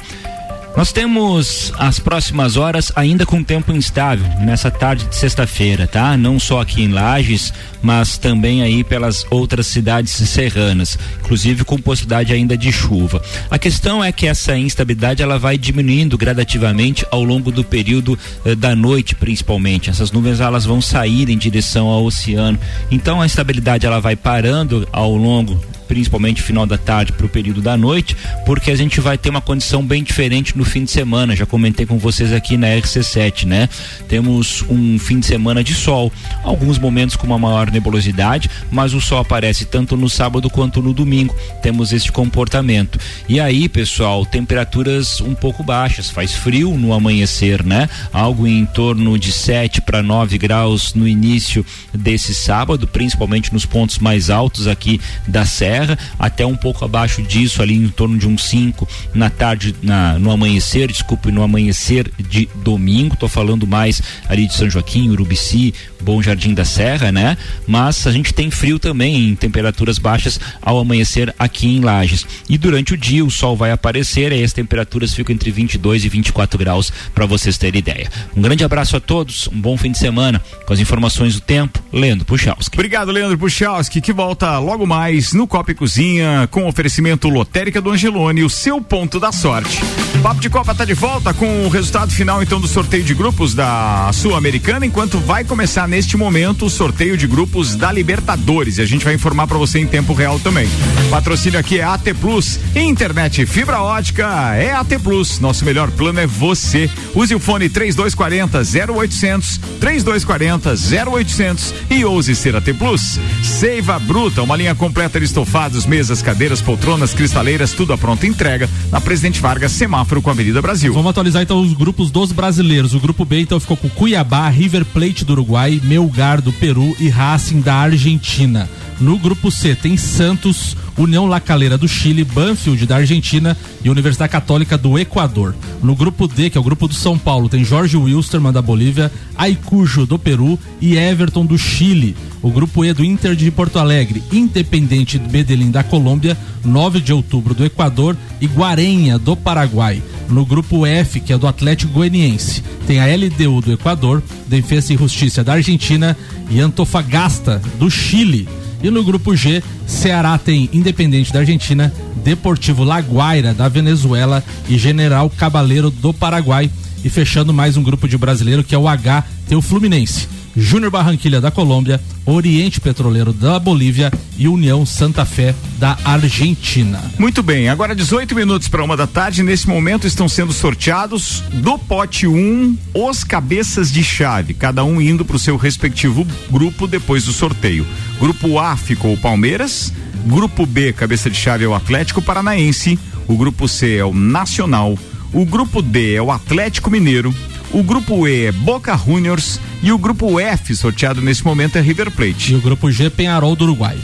Nós temos as próximas horas ainda com tempo instável nessa tarde de sexta-feira, tá? Não só aqui em Lages, mas também aí pelas outras cidades serranas, inclusive com possibilidade ainda de chuva. A questão é que essa instabilidade ela vai diminuindo gradativamente ao longo do período eh, da noite, principalmente. Essas nuvens elas vão sair em direção ao oceano. Então a instabilidade ela vai parando ao longo principalmente final da tarde para o período da noite, porque a gente vai ter uma condição bem diferente no fim de semana. Já comentei com vocês aqui na RC7, né? Temos um fim de semana de sol, alguns momentos com uma maior nebulosidade, mas o sol aparece tanto no sábado quanto no domingo. Temos este comportamento. E aí, pessoal, temperaturas um pouco baixas, faz frio no amanhecer, né? Algo em torno de 7 para 9 graus no início desse sábado, principalmente nos pontos mais altos aqui da serra, até um pouco abaixo disso, ali em torno de uns 5 na tarde, na, no amanhecer, desculpe, no amanhecer de domingo. Tô falando mais ali de São Joaquim, Urubici, Bom Jardim da Serra, né? Mas a gente tem frio também em temperaturas baixas ao amanhecer aqui em Lages. E durante o dia o sol vai aparecer e as temperaturas ficam entre 22 e 24 graus para vocês terem ideia. Um grande abraço a todos, um bom fim de semana. Com as informações do tempo, Leandro Puchalski. Obrigado, Leandro Puchalski, que volta logo mais no Copa e Cozinha com oferecimento lotérica do Angelone, o seu ponto da sorte. Papo de Copa tá de volta com o resultado final então do sorteio de grupos da Sul-Americana, enquanto vai começar neste momento o sorteio de grupos da Libertadores. E a gente vai informar para você em tempo real também. Patrocínio aqui é AT Plus, internet fibra ótica é AT Plus. Nosso melhor plano é você. Use o fone 3240 0800 3240 0800 e ouse ser AT Plus. Seiva Bruta, uma linha completa de estofados, mesas, cadeiras, poltronas, cristaleiras, tudo à pronta entrega na Presidente Vargas, semáforo com a Avenida Brasil. Vamos atualizar então os grupos dos brasileiros. O grupo B então ficou com Cuiabá, River Plate do Uruguai, Melgar do Peru e Racing da Argentina. No grupo C tem Santos, União La Calera do Chile, Banfield da Argentina e Universidade Católica do Equador. No grupo D, que é o grupo do São Paulo, tem Jorge Wilstermann da Bolívia, Aicujo do Peru e Everton do Chile. O grupo E do Inter de Porto Alegre, Independente de Medellín da Colômbia, 9 de outubro do Equador e Guarenha do Paraguai. No grupo F, que é do Atlético Goianiense, tem a LDU do Equador, Defesa e Justiça da Argentina e Antofagasta do Chile. E no grupo G, Ceará tem Independente da Argentina, Deportivo Laguaira da Venezuela e General Cabaleiro do Paraguai. E fechando mais um grupo de brasileiro que é o H, tem o Fluminense, Júnior Barranquilha da Colômbia, Oriente Petroleiro da Bolívia e União Santa Fé da Argentina. Muito bem, agora 18 minutos para uma da tarde. Nesse momento estão sendo sorteados do pote 1 os cabeças de chave, cada um indo para o seu respectivo grupo depois do sorteio. Grupo A ficou o Palmeiras, grupo B, cabeça de chave é o Atlético Paranaense, o grupo C é o Nacional, o grupo D é o Atlético Mineiro, o grupo E é Boca Juniors e o grupo F sorteado nesse momento é River Plate. E o grupo G, Penharol do Uruguai.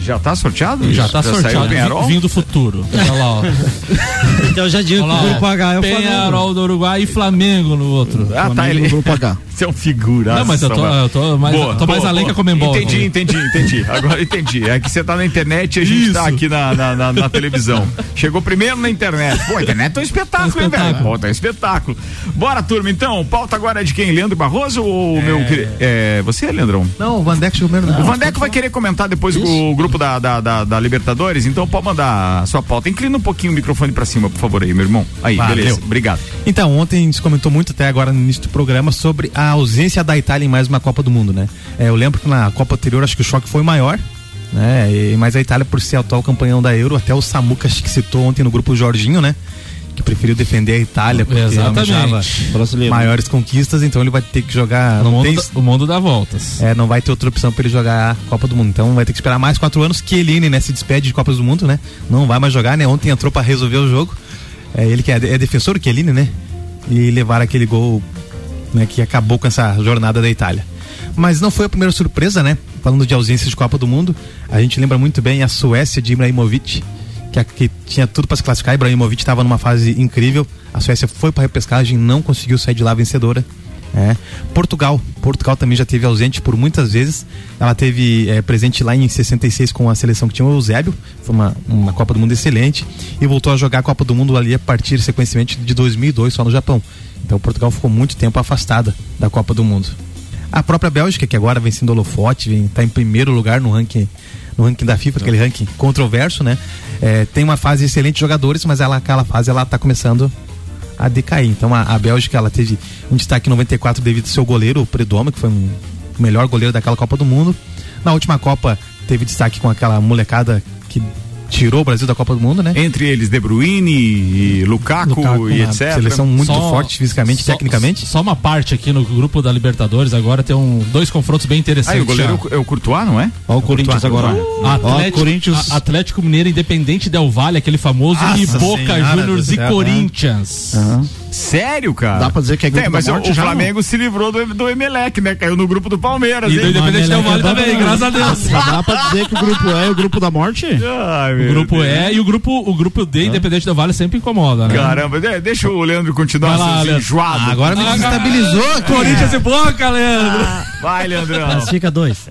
Já tá sorteado? Já tá o sorteado. Penharol? Vindo do futuro. Olha lá, ó. Então eu já digo que o grupo. H é o Penharol Flamengo. do Uruguai e Flamengo no outro. Ah, tá. Ele... grupo H. Você é um figura. Não, mas eu tô- eu tô mais- tô mais além que a Comembol. Entendi, entendi, entendi. Agora entendi. É que você tá na internet e a gente tá aqui na, na, na- na televisão. Chegou primeiro na internet. Pô, a internet é um espetáculo, hein, velho? Pô, tá um espetáculo. Bora, turma, então. Pauta agora é de quem? Leandro Barroso ou o meu. É, você, Leandrão? Não, o Vandeco chegou primeiro. O Vandeco vai querer comentar depois com o grupo da, da, da, da Libertadores, então pode mandar a sua pauta. Inclina um pouquinho o microfone pra cima, por favor, aí, meu irmão. Aí, Valeu. beleza. Obrigado. Então, ontem a gente comentou muito até agora no início do programa sobre a ausência da Itália em mais uma Copa do Mundo, né? É, eu lembro que na Copa anterior acho que o choque foi maior, né? E- mas a Itália, por ser atual campeão da Euro, até o Samuca acho que citou ontem no grupo Jorginho, né? que preferiu defender a Itália porque Exatamente. maiores conquistas, então ele vai ter que jogar. O mundo tem, dá- o mundo dá voltas. É, não vai ter outra opção para ele jogar a Copa do Mundo. Então vai ter que esperar mais quatro anos. Chiellini, né, se despede de Copas do Mundo, né? Não vai mais jogar, né? Ontem entrou para resolver o jogo. É ele que é, é defensor, o né? E levar aquele gol, né, que acabou com essa jornada da Itália. Mas não foi a primeira surpresa, né? Falando de ausência de Copa do Mundo, a gente lembra muito bem a Suécia de Ibrahimovic, que, que tinha tudo para se classificar. Ibrahimovic estava numa fase incrível. A Suécia foi para repescagem, não conseguiu sair de lá vencedora. É. Portugal, Portugal também já teve ausente por muitas vezes. Ela teve é, presente lá em 66 com a seleção que tinha o Eusébio, foi uma, uma Copa do Mundo excelente e voltou a jogar a Copa do Mundo ali a partir sequencialmente de 2002 só no Japão. Então Portugal ficou muito tempo afastada da Copa do Mundo. A própria Bélgica, que agora vem sendo holofote, vem tá em primeiro lugar no ranking no ranking da FIFA, aquele ranking controverso, né? É, tem uma fase excelente de jogadores, mas ela, aquela fase ela tá começando a decair. Então a, a Bélgica ela teve um destaque em 94 devido ao seu goleiro, o Predoma, que foi um, o melhor goleiro daquela Copa do Mundo. Na última Copa teve destaque com aquela molecada que tirou o Brasil da Copa do Mundo, né? Entre eles De Bruyne e Lukaku, Lukaku, e etc. seleção muito forte fisicamente, só- tecnicamente. Só uma parte aqui no grupo da Libertadores, agora tem um, dois confrontos bem interessantes. Ah, e o goleiro já. é o Courtois, não é? Olha o Corinthians agora. Uh, Atlético, Corinthians. Atlético Mineiro Independente Del Valle, aquele famoso, e Nossa Boca Senhora Juniors do e Corinthians. Sério, cara? Dá pra dizer que é grupo Tem, mas da o- morte o já, Flamengo se livrou do, do Emelec, né? Caiu no grupo do Palmeiras. E do hein? Independente Del Valle também, graças a Deus. Mas dá pra dizer que o grupo E é o grupo da morte? Ai, O grupo Deus. E e o grupo, o grupo D, Independente Del Vale, sempre incomoda, né? Caramba, de- deixa o Leandro continuar Vai lá, Leandro. enjoado. Ah, agora me Ah, desestabilizou. aqui. Corinthians e Boca, Leandro. Vai, Leandrão. Classifica dois.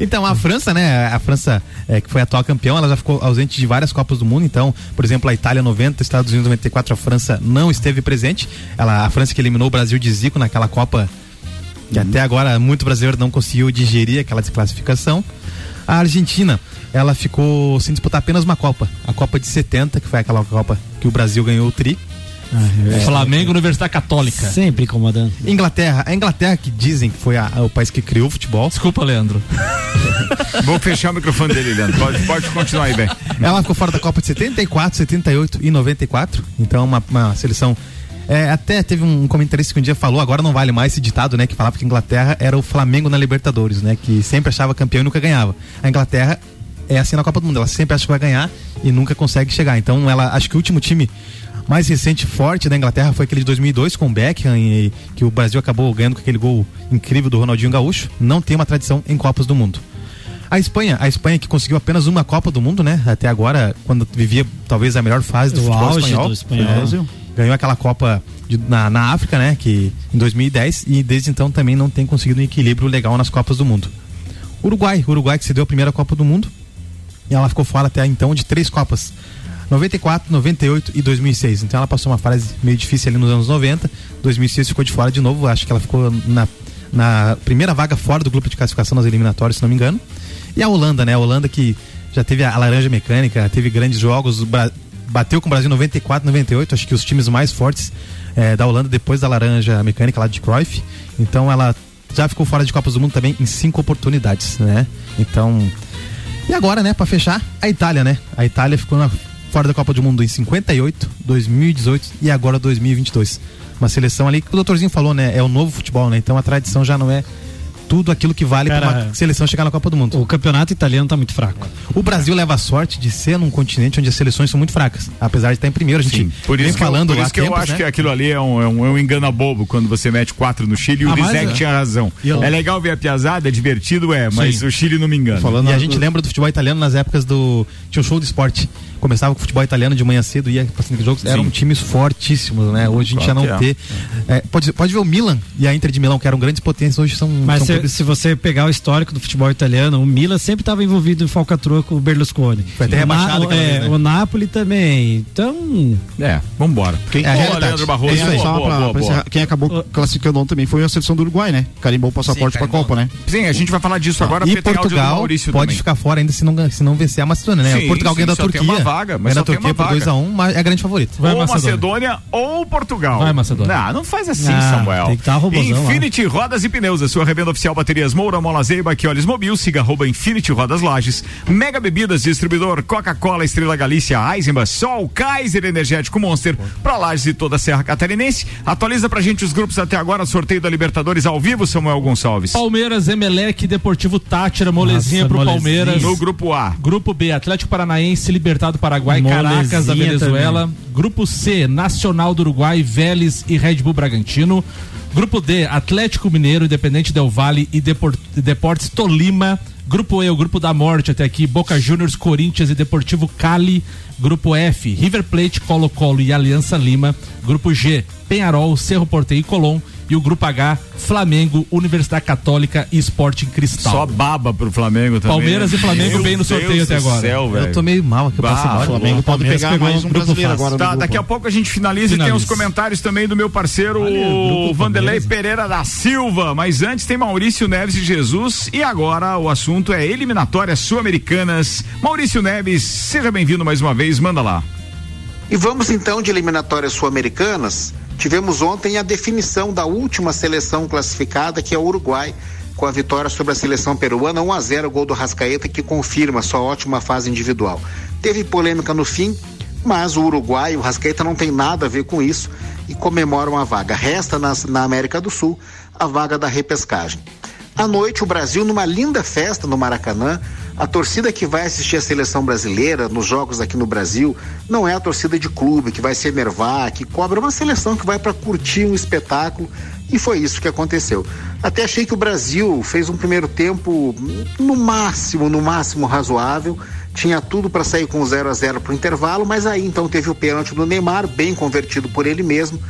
Então, a França, né? A França, é, que foi atual campeão, ela já ficou ausente de várias Copas do Mundo. Então, por exemplo, a Itália 90, Estados Unidos 94, a França não esteve presente. Ela, a França que eliminou o Brasil de Zico naquela Copa, que até agora muito brasileiro não conseguiu digerir aquela desclassificação. A Argentina, ela ficou sem disputar apenas uma Copa. A Copa de 70, que foi aquela Copa que o Brasil ganhou o Tri. É. Flamengo, Universidade Católica. Sempre incomodando. Inglaterra, a Inglaterra que dizem que foi a- o país que criou o futebol. Desculpa, Leandro. Vou fechar o microfone dele, Leandro. Pode, pode continuar aí, velho. Ela ficou fora da Copa de 74, 78 e 94. Então, uma, uma seleção. É, até teve um comentarista que um dia falou, agora não vale mais esse ditado, né? Que falava que a Inglaterra era o Flamengo na Libertadores, né? Que sempre achava campeão e nunca ganhava. A Inglaterra é assim na Copa do Mundo, ela sempre acha que vai ganhar e nunca consegue chegar. Então, ela acho que o último time mais recente forte da Inglaterra foi aquele de 2002 com o Beckham e que o Brasil acabou ganhando com aquele gol incrível do Ronaldinho Gaúcho. Não tem uma tradição em Copas do Mundo. A Espanha, a Espanha que conseguiu apenas uma Copa do Mundo, né? Até agora, quando vivia talvez a melhor fase do O futebol auge espanhol. do espanhol. Foi, Brasil. Ganhou aquela Copa de- na, na África, né? Que em 2010 e desde então também não tem conseguido um equilíbrio legal nas Copas do Mundo. Uruguai, Uruguai que cedeu a primeira Copa do Mundo e ela ficou fora até então de três Copas. 94, 98 e 2006. Então ela passou uma fase meio difícil ali nos anos 90. 2006 ficou de fora de novo. Acho que ela ficou na, na primeira vaga fora do grupo de classificação nas eliminatórias, se não me engano. E a Holanda, né? A Holanda que já teve a, laranja mecânica, teve grandes jogos, bateu com o Brasil 94, 98. Acho que os times mais fortes eh, da Holanda depois da laranja mecânica lá de Cruyff. Então ela já ficou fora de Copas do Mundo também em cinco oportunidades, né? Então e agora, né, pra fechar, a Itália, né? A Itália ficou na- fora da Copa do Mundo em 58, 2018 e agora 2022. Uma seleção ali que o doutorzinho falou, né? É o novo futebol, né? Então a tradição já não é tudo aquilo que vale pra uma seleção chegar na Copa do Mundo. O campeonato italiano tá muito fraco. O Brasil leva a sorte de ser num continente onde as seleções são muito fracas. Apesar de estar em primeiro, a gente Sim, por isso falando eu, por lá isso que eu tempos, acho né? que aquilo ali é um, é um, é um engana bobo quando você mete quatro no Chile e o Ah, mas Rizek é. tinha razão. Eu- É legal ver a piazada, é divertido, é, mas Sim. o Chile não me engana. e a gente lembra do futebol italiano nas épocas do. Tinha um show de esporte. Começava com o futebol italiano de manhã cedo, ia passando jogos. Eram Sim. times fortíssimos, né? Hoje a gente já Claro não que é. ter. É, pode, pode ver o Milan e a Inter de Milão, que eram grandes potências, hoje são. Mas são se, clubes- se você pegar o histórico do futebol italiano, o Milan sempre estava envolvido em falcatrua com o Berlusconi. Foi até o rebaixado Na- é, vez, né? O Napoli também. Então. É, vambora. Quem, É a Boa. Leandro Barroso. É isso aí, Boa, só boa, pra- boa, pra boa. encerrar, Quem acabou classificando ontem também foi a seleção do Uruguai, né? Carimbou o passaporte pra Copa, né? Sim, a gente vai falar disso agora e tem Portugal pode também. ficar fora ainda se não, se não vencer a Macedônia, né? Sim, o Portugal ganha da tem Turquia. Vaga, mas ganha só tem uma por vaga. 2x1, mas é grande favorito. Vai, ou Macedônia. Macedônia ou Portugal. Vai, Macedônia. Não, não faz assim, Ah, Samuel. tem que tá robozão lá. Infinity Rodas e Pneus, a sua revenda oficial Baterias Moura, Mola Zeiba, que olhos mobil, siga arroba Infinity Rodas Lages, Mega Bebidas, distribuidor Coca-Cola, Estrela Galícia, Eisenbach, Sol, Kaiser Energético Monster, pra Lages e toda a Serra Catarinense. Atualiza pra gente os grupos até agora, sorteio da Libertadores ao vivo, Samuel Gonçalves. Palmeiras, Emelec, Deportivo Tátira, molezinha Nossa, pro molezinha. Palmeiras. No grupo A. Grupo B, Atlético Paranaense, Libertado Paraguai, Caracas da Molezinha Venezuela. Grupo C, Nacional do Uruguai, Vélez e Red Bull Bragantino. Grupo D, Atlético Mineiro, Independente Del Vale e Depor- Deportes Tolima. Grupo E, o grupo da morte até aqui, Boca Juniors, Corinthians e Deportivo Cali. Grupo F, River Plate, Colo-Colo e Aliança Lima. Grupo G, Penharol, Cerro Porteiro e Colom. E o grupo H, Flamengo, Universidade Católica e Sporting Cristal. Só baba pro Flamengo também. Palmeiras né? e Flamengo Meu bem no sorteio Deus até do agora. Céu. Eu tô meio mal aqui, eu embora. o Flamengo pode Palmeiras pegar mais um grupo brasileiro agora Tá, daqui a pouco a gente finaliza, e tem Finaliza. os comentários também do meu parceiro o Vanderlei Pereira da Silva. Mas antes tem Maurício Neves de Jesus e agora o assunto é eliminatórias sul-americanas. Maurício Neves, seja bem-vindo mais uma vez, manda lá. E vamos então de eliminatórias sul-americanas. Tivemos ontem a definição da última seleção classificada, que é o Uruguai, com a vitória sobre a seleção peruana, 1 a 0 gol do Rascaeta, que confirma sua ótima fase individual. Teve polêmica no fim, mas o Uruguai, o Rascaeta não tem nada a ver com isso e comemoram a vaga. Resta na, na América do Sul a vaga da repescagem. À noite, o Brasil, numa linda festa no Maracanã, a torcida que vai assistir a seleção brasileira nos jogos aqui no Brasil não é a torcida de clube que vai se enervar, que cobra uma seleção que vai para curtir um espetáculo. E foi isso que aconteceu. Até achei que o Brasil fez um primeiro tempo no máximo, no máximo razoável, tinha tudo para sair com 0 a 0 para o intervalo, mas aí então teve o pênalti do Neymar, bem convertido por ele mesmo,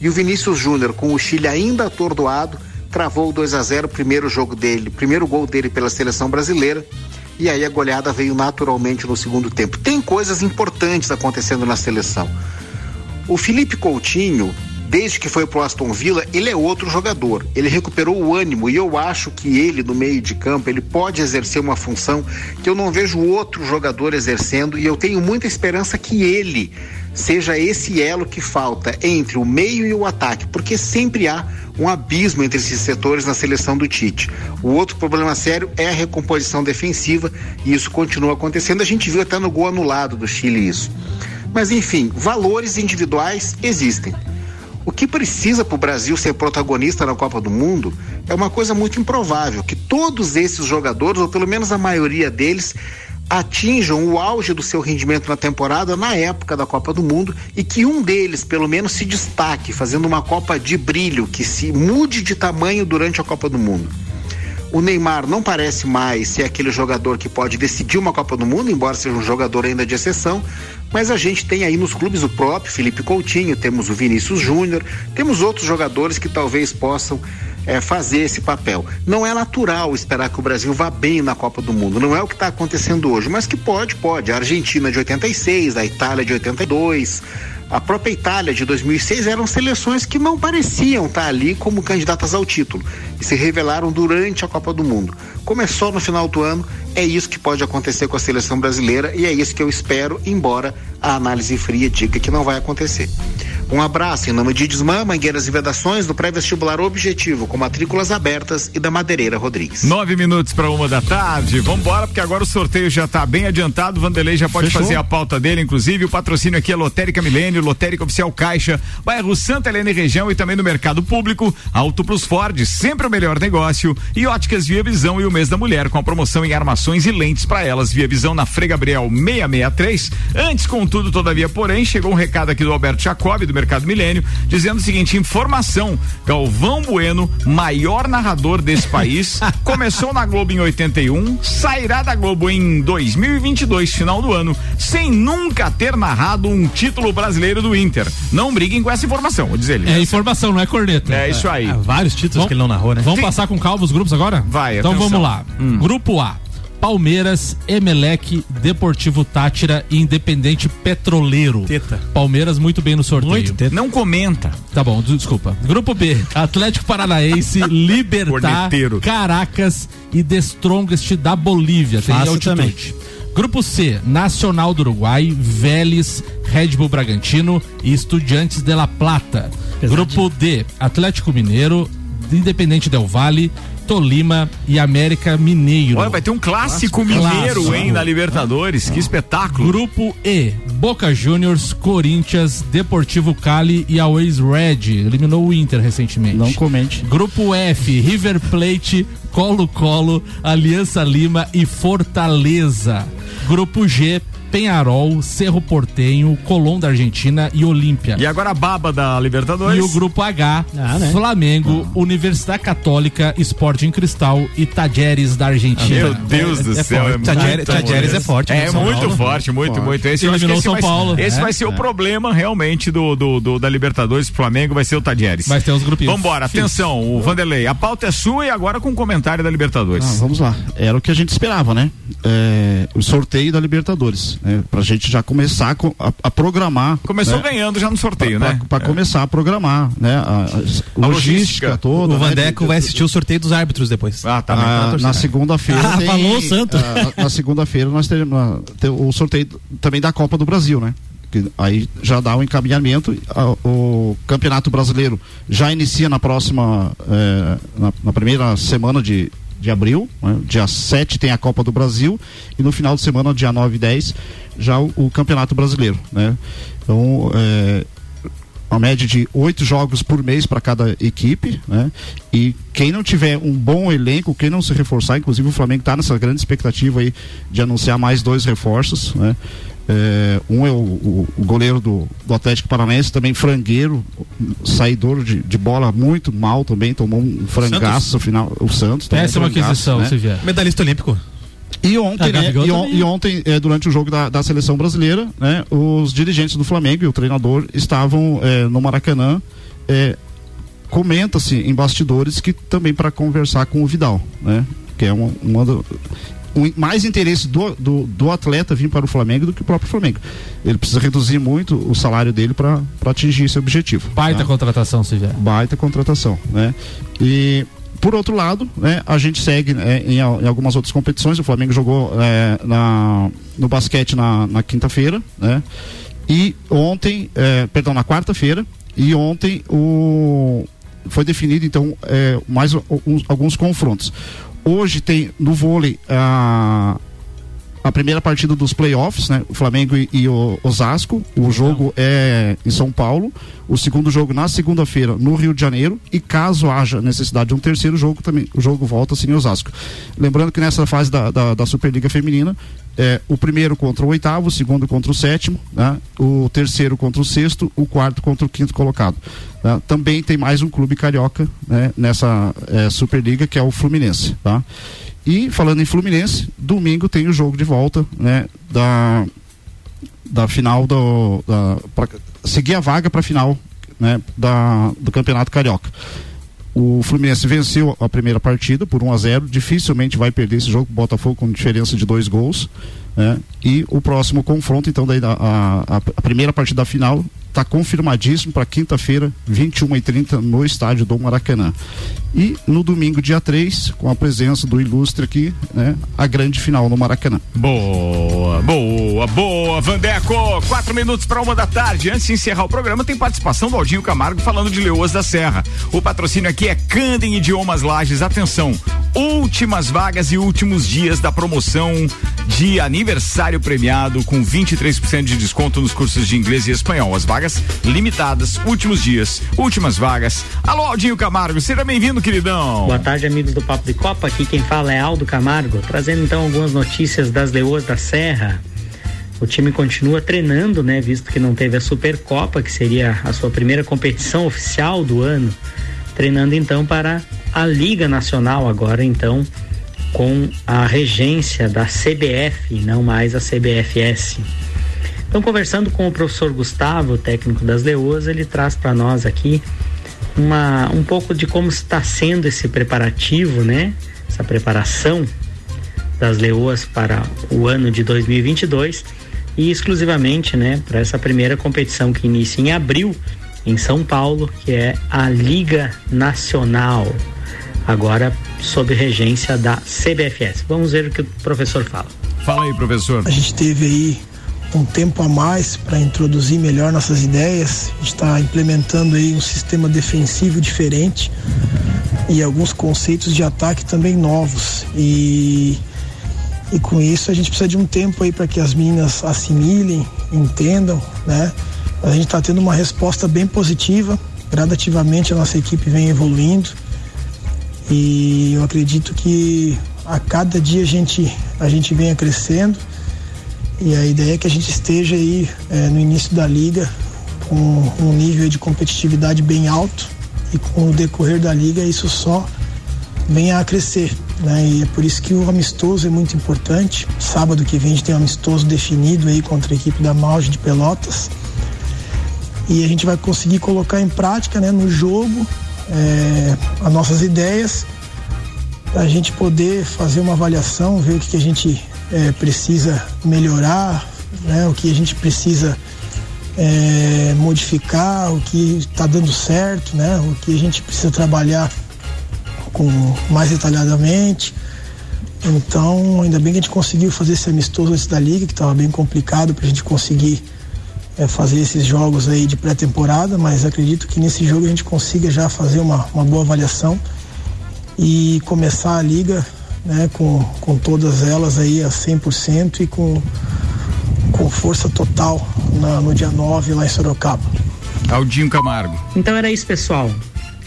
e o Vinícius Júnior, com o Chile ainda atordoado, cravou o 2 a 0 primeiro jogo dele, primeiro gol dele pela seleção brasileira. E aí a goleada veio naturalmente no segundo tempo. Tem coisas importantes acontecendo na seleção. O Felipe Coutinho, desde que foi pro Aston Villa, ele é outro jogador. Ele recuperou o ânimo e eu acho que ele no meio de campo, ele pode exercer uma função que eu não vejo outro jogador exercendo e eu tenho muita esperança que ele seja esse elo que falta entre o meio e o ataque, porque sempre há um abismo entre esses setores na seleção do Tite. O outro problema sério é a recomposição defensiva e isso continua acontecendo. A gente viu até no gol anulado do Chile isso. Mas enfim, valores individuais existem. O que precisa para o Brasil ser protagonista na Copa do Mundo é uma coisa muito improvável, que todos esses jogadores, ou pelo menos a maioria deles, atinjam o auge do seu rendimento na temporada na época da Copa do Mundo e que um deles, pelo menos, se destaque, fazendo uma Copa de brilho, que se mude de tamanho durante a Copa do Mundo. O Neymar não parece mais ser aquele jogador que pode decidir uma Copa do Mundo, embora seja um jogador ainda de exceção, mas a gente tem aí nos clubes o próprio Felipe Coutinho, temos o Vinícius Júnior, temos outros jogadores que talvez possam eh, fazer esse papel. Não é natural esperar que o Brasil vá bem na Copa do Mundo, não é o que está acontecendo hoje, mas que pode, pode. A Argentina de 86, a Itália de 82, a própria Itália de 2006 eram seleções que não pareciam estar ali como candidatas ao título e se revelaram durante a Copa do Mundo. Começou no final do ano, é isso que pode acontecer com a seleção brasileira e é isso que eu espero, embora a análise fria diga que não vai acontecer. Um abraço em nome de Desmã, Mangueiras e Vedações, do pré-vestibular Objetivo, com matrículas abertas e da Madeireira Rodrigues. Nove minutos para uma da tarde. Vambora, porque agora o sorteio já está bem adiantado. O Vanderlei já pode Fechou. fazer a pauta dele, inclusive. O patrocínio aqui é Lotérica Milênio, Lotérica Oficial Caixa, bairro Santa Helena e região e também no mercado público. Auto Plus Ford, sempre o melhor negócio. E óticas Via Visão e o mês da mulher, com a promoção em armações e lentes para elas. Via Visão na Frei Gabriel 663. Antes, contudo, todavia, porém, chegou um recado aqui do Alberto Jacob, do Mercado Milênio, dizendo o seguinte: informação. Galvão Bueno, maior narrador desse país, começou na Globo em 81, sairá da Globo em 2022, final do ano, sem nunca ter narrado um título brasileiro do Inter. Não briguem com essa informação, diz ele. É informação, não é corneta. É isso aí. Ah, vários títulos que ele não narrou, né? Vamos Sim. passar com calma os grupos agora? Vai, Então atenção. vamos lá. Hum. Grupo A. Palmeiras, Emelec, Deportivo Tátira e Independente Petroleiro. Teta. Palmeiras muito bem no sorteio. Muito teta. Não comenta. Tá bom, desculpa. Grupo B, Atlético Paranaense, Libertar, Corneteiro. Caracas e The Strongest da Bolívia. Tem Fácil altitude. Grupo C, Nacional do Uruguai, Vélez, Red Bull Bragantino e Estudiantes de La Plata. Pesadinho. Grupo D, Atlético Mineiro, Independente Del Vale, Tolima e América Mineiro. Olha, vai ter um clássico mineiro, hein, na Libertadores. Que espetáculo. Grupo E, Boca Juniors, Corinthians, Deportivo Cali e Always Red. Eliminou o Inter recentemente. Não comente. Grupo F, River Plate, Colo-Colo, Aliança Lima e Fortaleza. Grupo G, Penharol, Cerro Portenho, Colón da Argentina e Olímpia. E agora a baba da Libertadores. E o grupo H, Ah, né? Flamengo, Universidade Católica, Sporting Cristal e Tajeres da Argentina. Meu Deus do céu, forte. é muito Tajeres- Tajeres é forte, né, É muito Paulo. forte, muito, Forte. muito. Esse, eu acho que Eliminou esse São vai, Paulo. Esse É, vai ser o é. problema realmente do, do, do- da Libertadores. Flamengo vai ser o Tadieres. Vai ter os grupinhos. Vambora, atenção, o Vanderlei. A pauta é sua e agora com o comentário da Libertadores. Ah, vamos lá. Era o que a gente esperava, né? É, o sorteio da Libertadores. Né? Pra gente já começar co- a, a programar. Começou né? ganhando já no sorteio, pra, né? Pra, pra começar a programar, né? A, a logística, logística. toda. O né? Vandeco vai assistir o sorteio dos árbitros depois. Ah, tá. Ah, na segunda-feira. Ah, tem- falou o santo. ah, na segunda-feira nós teremos tem o sorteio também da Copa do Brasil, né? Que aí já dá o encaminhamento. o Campeonato Brasileiro já inicia na próxima. eh, na, na primeira semana de, de abril. né? Dia 7 tem a Copa do Brasil. E no final de semana, dia 9 e 10, já o, o Campeonato Brasileiro. Né? Então. eh, uma média de oito jogos por mês para cada equipe, né? E quem não tiver um bom elenco, quem não se reforçar, inclusive o Flamengo está nessa grande expectativa aí de anunciar mais dois reforços, né? É, um é o, o- o goleiro do, do Atlético Paranaense, também frangueiro, saidor de, de bola muito mal também, tomou um frangaço no final, o Santos. tomou um Péssima frangaço, aquisição, né? se vier. Medalhista olímpico. E ontem, Ah, né, e, on- também. e ontem eh, durante o jogo da, da seleção brasileira, né, os dirigentes do Flamengo e o treinador estavam eh, no Maracanã. eh, Comenta-se em bastidores que também para conversar com o Vidal, né? Que é uma, uma do- o mais interesse do, do, do atleta vir para o Flamengo do que o próprio Flamengo. Ele precisa reduzir muito o salário dele para atingir esse objetivo. Baita tá? contratação, se vier. baita contratação, né? E por outro lado, né, a gente segue né, em, em algumas outras competições. O Flamengo jogou é, na, no basquete na, na quinta-feira, né? E ontem, é, perdão, na quarta-feira. E ontem o foi definido então é, mais uns- alguns confrontos. Hoje tem no vôlei a a primeira partida dos playoffs, né? O Flamengo e, e o Osasco. O jogo é em São Paulo. O segundo jogo na segunda-feira no Rio de Janeiro. E caso haja necessidade de um terceiro jogo, também o jogo volta assim em Osasco. Lembrando que nessa fase da, da, da Superliga Feminina, é, o primeiro contra o oitavo, o segundo contra o sétimo, né? o terceiro contra o sexto, o quarto contra o quinto colocado. né? Também tem mais um clube carioca né? nessa é, Superliga, que é o Fluminense. Tá? E falando em Fluminense, domingo tem o jogo de volta, né, da da final do da, pra seguir a vaga para a final, né, da do Campeonato Carioca. O Fluminense venceu a primeira partida por 1 a 0, dificilmente vai perder esse jogo, Botafogo com diferença de dois gols, né? E o próximo confronto, então daí da- a, a, a primeira partida da final está confirmadíssimo para quinta-feira, 21h30, no estádio do Maracanã. E no domingo, dia 3, com a presença do ilustre aqui, né, a grande final no Maracanã. Boa, boa, boa, Vandeco. Quatro minutos para uma da tarde. Antes de encerrar o programa, tem participação do Aldinho Camargo falando de Leoas da Serra. O patrocínio aqui é Candem Idiomas Lages. Atenção, últimas vagas e últimos dias da promoção de aniversário premiado com 23% de desconto nos cursos de inglês e espanhol. As vagas limitadas, últimos dias, últimas vagas. Alô, Aldinho Camargo, seja bem-vindo, queridão. Boa tarde, amigos do Papo de Copa. Aqui quem fala é Aldo Camargo, trazendo então algumas notícias das Leoas da Serra. O time continua treinando, né, visto que não teve a Supercopa, que seria a sua primeira competição oficial do ano, treinando então para a Liga Nacional agora então com a regência da CBF, não mais a CBFS. Então, conversando com o professor Gustavo, técnico das Leoas, ele traz para nós aqui uma, um pouco de como está sendo esse preparativo, né? Essa preparação das Leoas para o ano de 2022 e exclusivamente, né, para essa primeira competição que inicia em abril em São Paulo, que é a Liga Nacional, agora sob regência da CBFS. Vamos ver o que o professor fala. Fala aí, professor. A gente teve aí um tempo a mais para introduzir melhor nossas ideias. A gente está implementando aí um sistema defensivo diferente e alguns conceitos de ataque também novos. E, e com isso a gente precisa de um tempo aí para que as meninas assimilem, entendam, né? A gente está tendo uma resposta bem positiva. Gradativamente a nossa equipe vem evoluindo. E eu acredito que a cada dia a gente, a gente venha crescendo. E a ideia é que a gente esteja aí eh, no início da liga com um nível de competitividade bem alto e com o decorrer da liga isso só venha a crescer. Né? E é por isso que o amistoso é muito importante. Sábado que vem a gente tem um amistoso definido aí contra a equipe da Malge de Pelotas. E a gente vai conseguir colocar em prática né, no jogo é, as nossas ideias para a gente poder fazer uma avaliação, ver o que, que a gente é, precisa melhorar, né, o que a gente precisa é, modificar, o que está dando certo, né, o que a gente precisa trabalhar com mais detalhadamente. Então, ainda bem que a gente conseguiu fazer esse amistoso antes da liga, que estava bem complicado para a gente conseguir é, fazer esses jogos aí de pré-temporada, mas acredito que nesse jogo a gente consiga já fazer uma, uma boa avaliação e começar a liga né, com, com todas elas aí a 100% e com, com força total na, no dia 9 lá em Sorocaba. Aldinho Camargo. Então era isso, pessoal.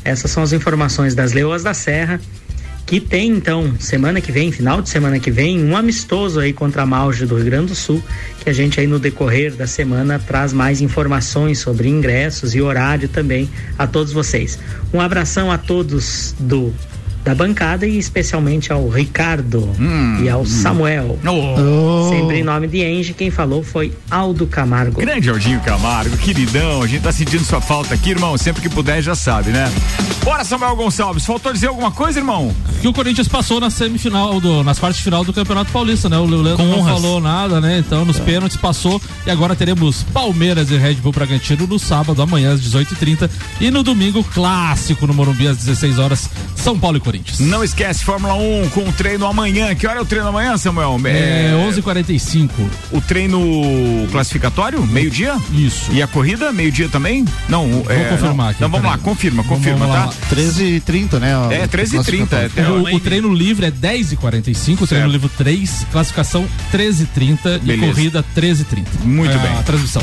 Essas são as informações das Leoas da Serra, que tem então, semana que vem, final de semana que vem, um amistoso aí contra a Malge do Rio Grande do Sul, que a gente aí no decorrer da semana traz mais informações sobre ingressos e horário também a todos vocês. Um abração a todos do da bancada e especialmente ao Ricardo e ao Samuel. Oh. Sempre em nome de Enge, quem falou foi Aldo Camargo. Grande Aldinho Camargo, queridão, a gente tá sentindo sua falta aqui, irmão, sempre que puder já sabe, né? Bora, Samuel Gonçalves, faltou dizer alguma coisa, irmão? Que o Corinthians passou na semifinal, do, nas quartas de final do Campeonato Paulista, né? O Leandro Com não honras. falou nada, né? Então, nos pênaltis passou e agora teremos Palmeiras e Red Bull Bragantino no sábado, amanhã às 18h30 e no domingo, clássico no Morumbi às 16 horas, São Paulo e Corinthians. Não esquece, Fórmula 1 com o treino amanhã. Que hora é o treino amanhã, Samuel? É 11h45. O treino classificatório? Meio-dia? Isso. E a corrida? Meio-dia também? Não, Vou confirmar não. aqui, Então vamos lá, confirma, Vamos- confirma, vamos tá? lá. 13h30, né? É, 13h30. É, O, o treino livre é 10h45, o treino livre 3, classificação 13h30 e corrida 13h30. Muito é bem. A transmissão.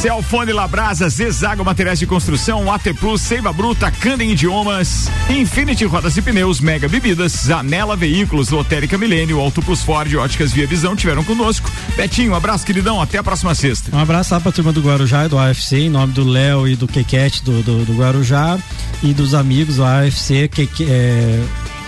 Celfone Labrasa, Zezago Materiais de Construção, AT Plus, Seiva Bruta, Candem Idiomas, Infinity Rodas e Pneus, Mega Bebidas, Zanela Veículos, Lotérica Milênio, Auto Plus Ford, Óticas Via Visão tiveram conosco. Betinho, um abraço, queridão, até a próxima sexta. Um abraço lá pra turma do Guarujá e do AFC, em nome do Léo e do Quequete do, do, do Guarujá e dos amigos do AFC, que, que é,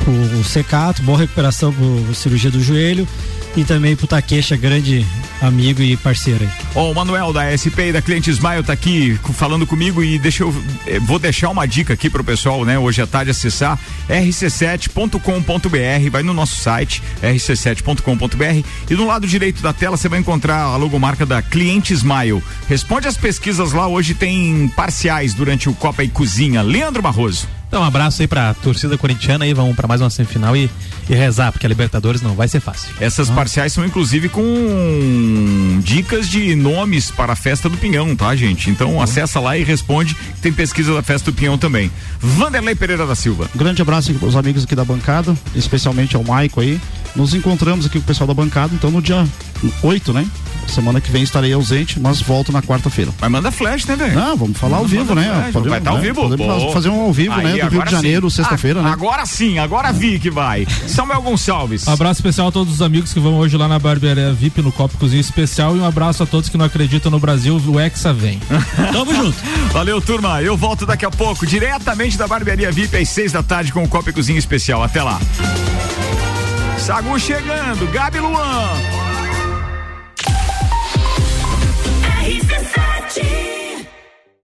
o, o Secato, boa recuperação pro cirurgia do joelho e também pro Taqueixa, grande amigo e parceiro. Ó, o Manuel da SP e da Cliente Smile tá aqui falando comigo e deixa eu eh, vou deixar uma dica aqui pro pessoal, né? Hoje à tarde acessar rc7.com.br, vai no nosso site rc7.com.br e do lado direito da tela você vai encontrar a logomarca da Cliente Smile. Responde as pesquisas lá, hoje tem parciais durante o Copa e Cozinha. Leandro Barroso. Então, um abraço aí pra torcida corintiana aí, vamos pra mais uma semifinal e, e rezar, porque a Libertadores não vai ser fácil. Essas parciais são inclusive com dicas de nomes para a festa do Pinhão, tá, gente? Então acessa lá e responde. Tem pesquisa da festa do Pinhão também. Vanderlei Pereira da Silva. Grande abraço aos amigos aqui da bancada, especialmente ao Maico aí. Nos encontramos aqui com o pessoal da bancada, então no dia 8, né? Semana que vem estarei ausente, mas volto na quarta-feira. Mas manda flash, né, velho? Não, vamos falar ao Manda vivo, né? flash, Podemos, vai estar ao né? vivo? Podemos Boa. fazer um ao vivo, Aí, né? Do Rio agora de Janeiro, sim. sexta-feira, Ah, né? Agora sim, agora vi que vai. Samuel Gonçalves. Abraço especial a todos os amigos que vão hoje lá na barbearia VIP no Copo Cozinha Especial e um abraço a todos que não acreditam no Brasil, o Hexa vem. Tamo junto. Valeu, turma. Eu volto daqui a pouco, diretamente da Barbearia VIP, às seis da tarde, com o Copa e Cozinha Especial. Até lá. Sagu chegando, Gabi Luan. Energy.